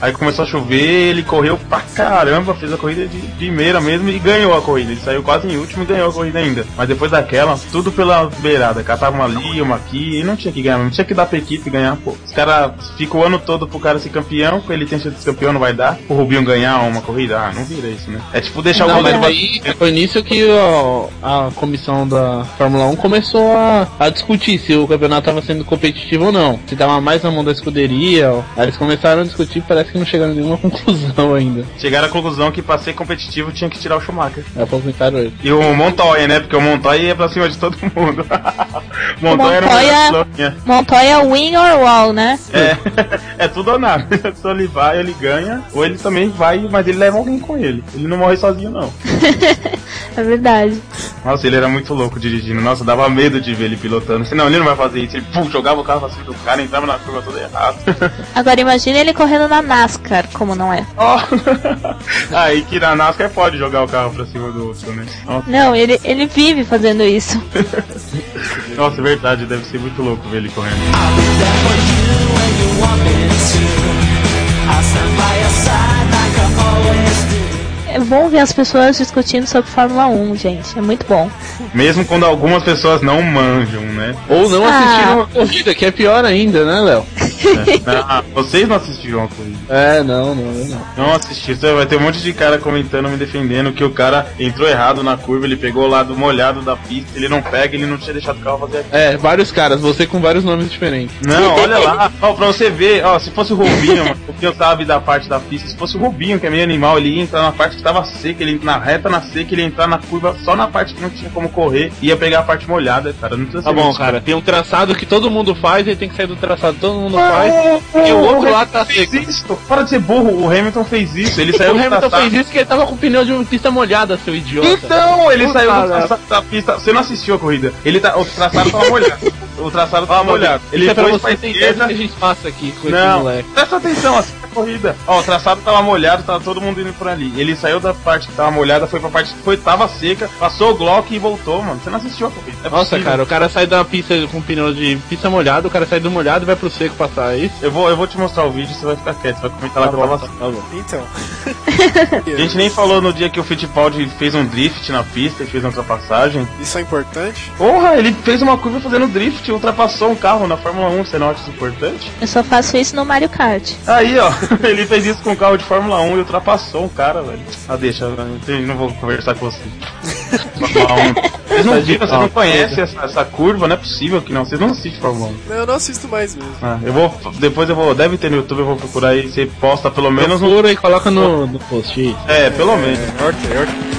aí começou a chover, ele correu pra caramba, fez a corrida de primeira mesmo e ganhou a corrida. Ele saiu quase em último e ganhou a corrida ainda. Mas depois daquela, tudo pela beirada, catava uma ali, uma aqui, e não tinha que ganhar, não tinha que dar pra equipe ganhar, pô. Os caras ficam o ano todo pro cara ser campeão, ele tem chance de campeão, não vai dar. O Rubinho ganhar uma corrida, ah, não vira isso, né? É tipo deixar Não, o mas goleiro aí foi nisso que ó, a comissão da Fórmula 1 começou a, a discutir se o campeonato estava sendo competitivo ou não. Se tava mais na mão da escuderia. Ó. Aí eles começaram a discutir parece que não chegaram a nenhuma conclusão ainda. Chegaram à conclusão que pra ser competitivo tinha que tirar o Schumacher. É o comentário hoje. E o Montoya, né? Porque o Montoya ia pra cima de todo mundo. o Montoya era Montoya- Montoya... Montoya win or wall, né? É, é tudo ou nada. Se ele vai, ele ganha, ou ele também vai, mas ele leva alguém com ele. Ele não morre sozinho, não. É verdade. Nossa, ele era muito louco dirigindo. Nossa, dava medo de ver ele pilotando. Senão, ele não vai fazer isso. Ele pum, jogava o carro pra cima do cara, entrava na curva toda errado. Agora imagine ele correndo na NASCAR, como não é. Ó. Aí que na NASCAR pode jogar o carro pra cima do outro, né? Nossa, Não, ele, ele vive fazendo isso. Nossa, é verdade, deve ser muito louco ver ele correndo. É bom ver as pessoas discutindo sobre Fórmula 1, gente. É muito bom. Mesmo quando algumas pessoas não manjam, né? Ou não Ah. assistiram uma corrida, que é pior ainda, né, Léo? Não, vocês não assistiram a corrida. É, não, não, não. Não assisti. Você vai ter um monte de cara comentando, me defendendo que o cara entrou errado na curva, ele pegou o lado molhado da pista, ele não pega, ele não tinha deixado o carro fazer aquilo. É, vários caras, você com vários nomes diferentes. Não, olha lá, ó, pra você ver, ó, se fosse o Rubinho, mano, porque eu sabe da parte da pista, se fosse o Rubinho, que é meio animal, ele ia entrar na parte que tava seca, ele ia na reta na seca, ele ia entrar na curva só na parte que não tinha como correr, ia pegar a parte molhada, cara. Não precisa Tá bom, cara, tem um traçado que todo mundo faz e tem que sair do traçado todo mundo É, E o outro o lá tá seco. isso. Para de ser burro, o Hamilton fez isso. Ele saiu o Hamilton traçado. fez isso porque ele tava com o pneu de uma pista molhada, seu idiota. Então, ele Puta, saiu da pista. Você não assistiu a corrida. Ele tá, o traçado tava molhado. O traçado tava molhado. Ele é pra foi pra esquerda. o que a gente passa aqui com esse Não, moleque. presta atenção, assim corrida. Ó, o traçado tava molhado, tava todo mundo indo por ali. Ele saiu da parte que tava molhada, foi pra parte que foi, tava seca, passou o Glock e voltou, mano. Você não assistiu a corrida. É Nossa, possível. cara, o cara sai da pista com pneu de pista molhada, o cara sai do molhado e vai pro seco passar, é isso? Eu vou, eu vou te mostrar o vídeo, você vai ficar quieto, você vai comentar lá que eu tava assim. Então. A gente nem falou no dia que o Fittipaldi fez um drift na pista e fez uma ultrapassagem. Isso é importante? Porra, ele fez uma curva fazendo drift e ultrapassou um carro na Fórmula 1, você não acha isso importante? Eu só faço isso no Mario Kart. Aí, ó, ele fez isso com um carro de Fórmula 1 e ultrapassou um cara, velho. Ah, deixa, eu não- vou conversar com você. Fórmula 1. Vocês não viram, vocês não conhecem essa, essa curva, não é possível que não. Vocês não assistem Fórmula 1. Não, eu não assisto mais mesmo. Ah, eu vou. Depois eu vou. Deve ter no YouTube, eu vou procurar e você posta pelo menos no. Procura e coloca no, no post aí. É, pelo menos. Ok, ok.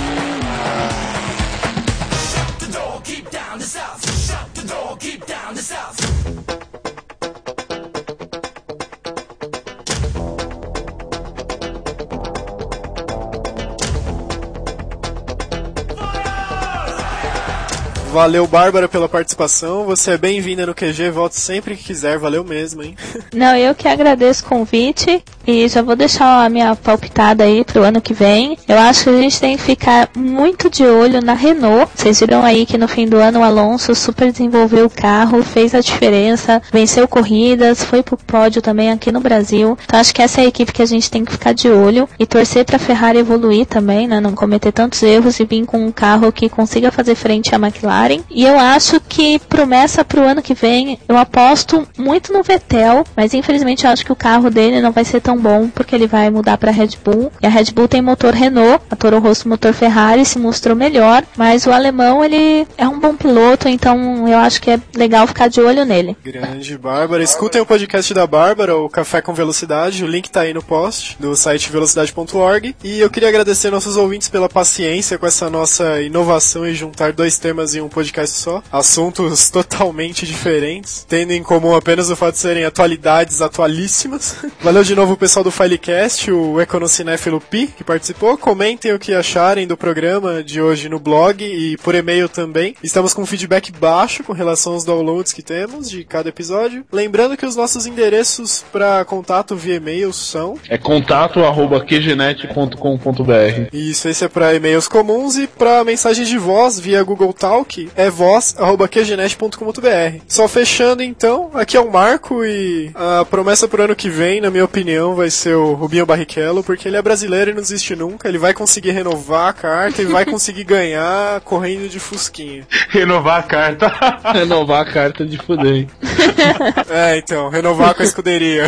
Valeu, Bárbara, pela participação. Você é bem-vinda no QG. Volte sempre que quiser. Valeu mesmo, hein? Não, eu que agradeço o convite e já vou deixar a minha palpitada aí pro ano que vem. Eu acho que a gente tem que ficar muito de olho na Renault. Vocês viram aí que no fim do ano o Alonso super desenvolveu o carro, fez a diferença, venceu corridas, foi pro pódio também aqui no Brasil. Então acho que essa é a equipe que a gente tem que ficar de olho e torcer pra Ferrari evoluir também, né? Não cometer tantos erros e vir com um carro que consiga fazer frente à McLaren. E eu acho que promessa pro ano que vem, eu aposto muito no Vettel, mas infelizmente eu acho que o carro dele não vai ser tão bom porque ele vai mudar pra Red Bull. E a Red Bull tem motor Renault, a Toro Rosso motor Ferrari se mostrou melhor, mas o alemão ele é um bom piloto, então eu acho que é legal ficar de olho nele. Grande Bárbara. Escutem o podcast da Bárbara, o Café com Velocidade. O link tá aí no post do site velocidade.org. E eu queria agradecer nossos ouvintes pela paciência com essa nossa inovação e juntar dois temas em um podcast só. Assuntos totalmente diferentes, tendo em comum apenas o fato de serem atualidades atualíssimas. Valeu de novo o pessoal do Filecast, o Econocinéfilo Pi, que participou. Comentem o que acharem do programa de hoje no blog e por e-mail também. Estamos com feedback baixo com relação aos downloads que temos de cada episódio. Lembrando que os nossos endereços para contato via e-mail são É contato arroba qgenet.com.br. isso, esse é para e-mails comuns e para mensagens de voz via Google Talk é voz@qgenet.com.br. Só fechando então, aqui é o Marco e a promessa pro ano que vem, na minha opinião, vai ser o Rubinho Barrichello, porque ele é brasileiro e não desiste nunca, ele vai conseguir renovar a carta e vai conseguir ganhar correndo de fusquinha. Renovar a carta. Renovar a carta de fuder. É, então, renovar com a escuderia.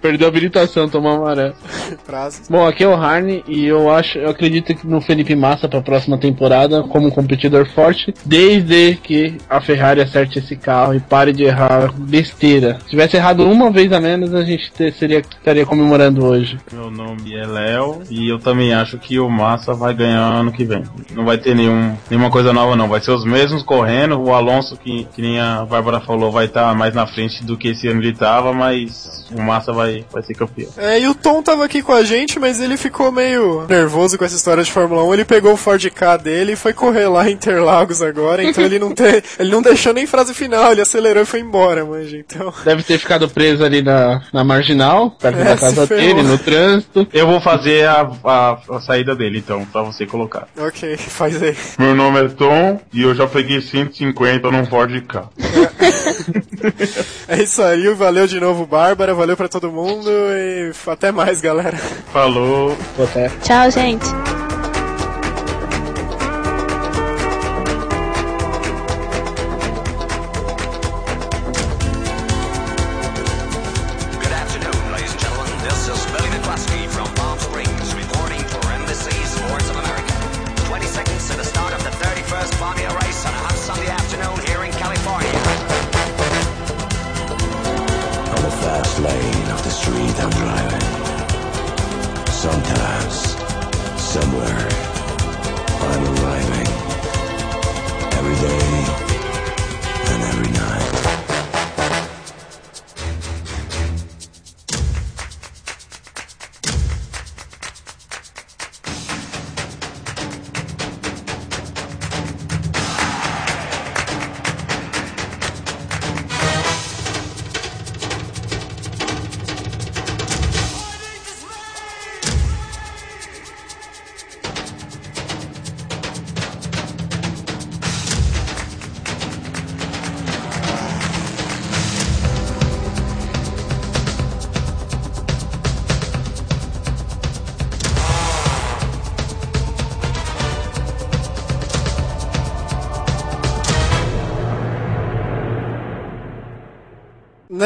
Perdeu a habilitação, tomar amarelo. Bom, aqui é o Harney e eu acho, eu acredito que no Felipe Massa para a próxima temporada como um competidor forte, desde que a Ferrari acerte esse carro e pare de errar besteira. Se tivesse errado uma vez a menos, a gente te- seria estaria comemorando hoje. Meu nome é Léo e eu também acho que o Massa vai ganhar ano que vem. Não vai ter nenhum, nenhuma coisa nova não, vai ser os mesmos correndo. O Alonso, que, que nem a Bárbara falou, vai estar mais na frente do que esse ano ele tava, mas o Massa vai, vai ser campeão. É, e o Tom tava aqui com a gente, mas ele ficou meio nervoso com essa história de Fórmula 1. Ele pegou o Ford K dele e foi correr lá Interlagos agora, então ele não te, ele não deixou nem frase final, ele acelerou e foi embora, manja. Então, Deve ter ficado preso ali na, na marginal, perto É, da casa dele, no trânsito. Eu vou fazer a, a, a saída dele então, pra você colocar. ok, faz aí. Meu nome é Tom e eu já peguei 150 num Ford K. É isso aí, valeu de novo, Bárbara, valeu pra todo mundo e até mais, galera. Falou. Até. Tchau, gente.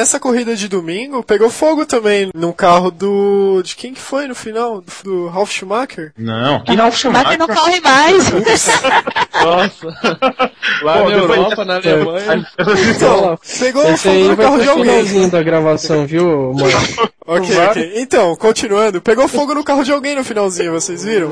Nessa corrida de domingo, pegou fogo também no carro do. De quem que foi no final? Do, do Ralf Schumacher? Não, que Ralf Schumacher não corre mais. Nossa. Lá Pô, na Europa, na Alemanha. Então, pegou Esse fogo no carro de alguém. finalzinho da gravação, viu, mano? Ok, ok. Então, continuando, pegou fogo no carro de alguém no finalzinho, vocês viram?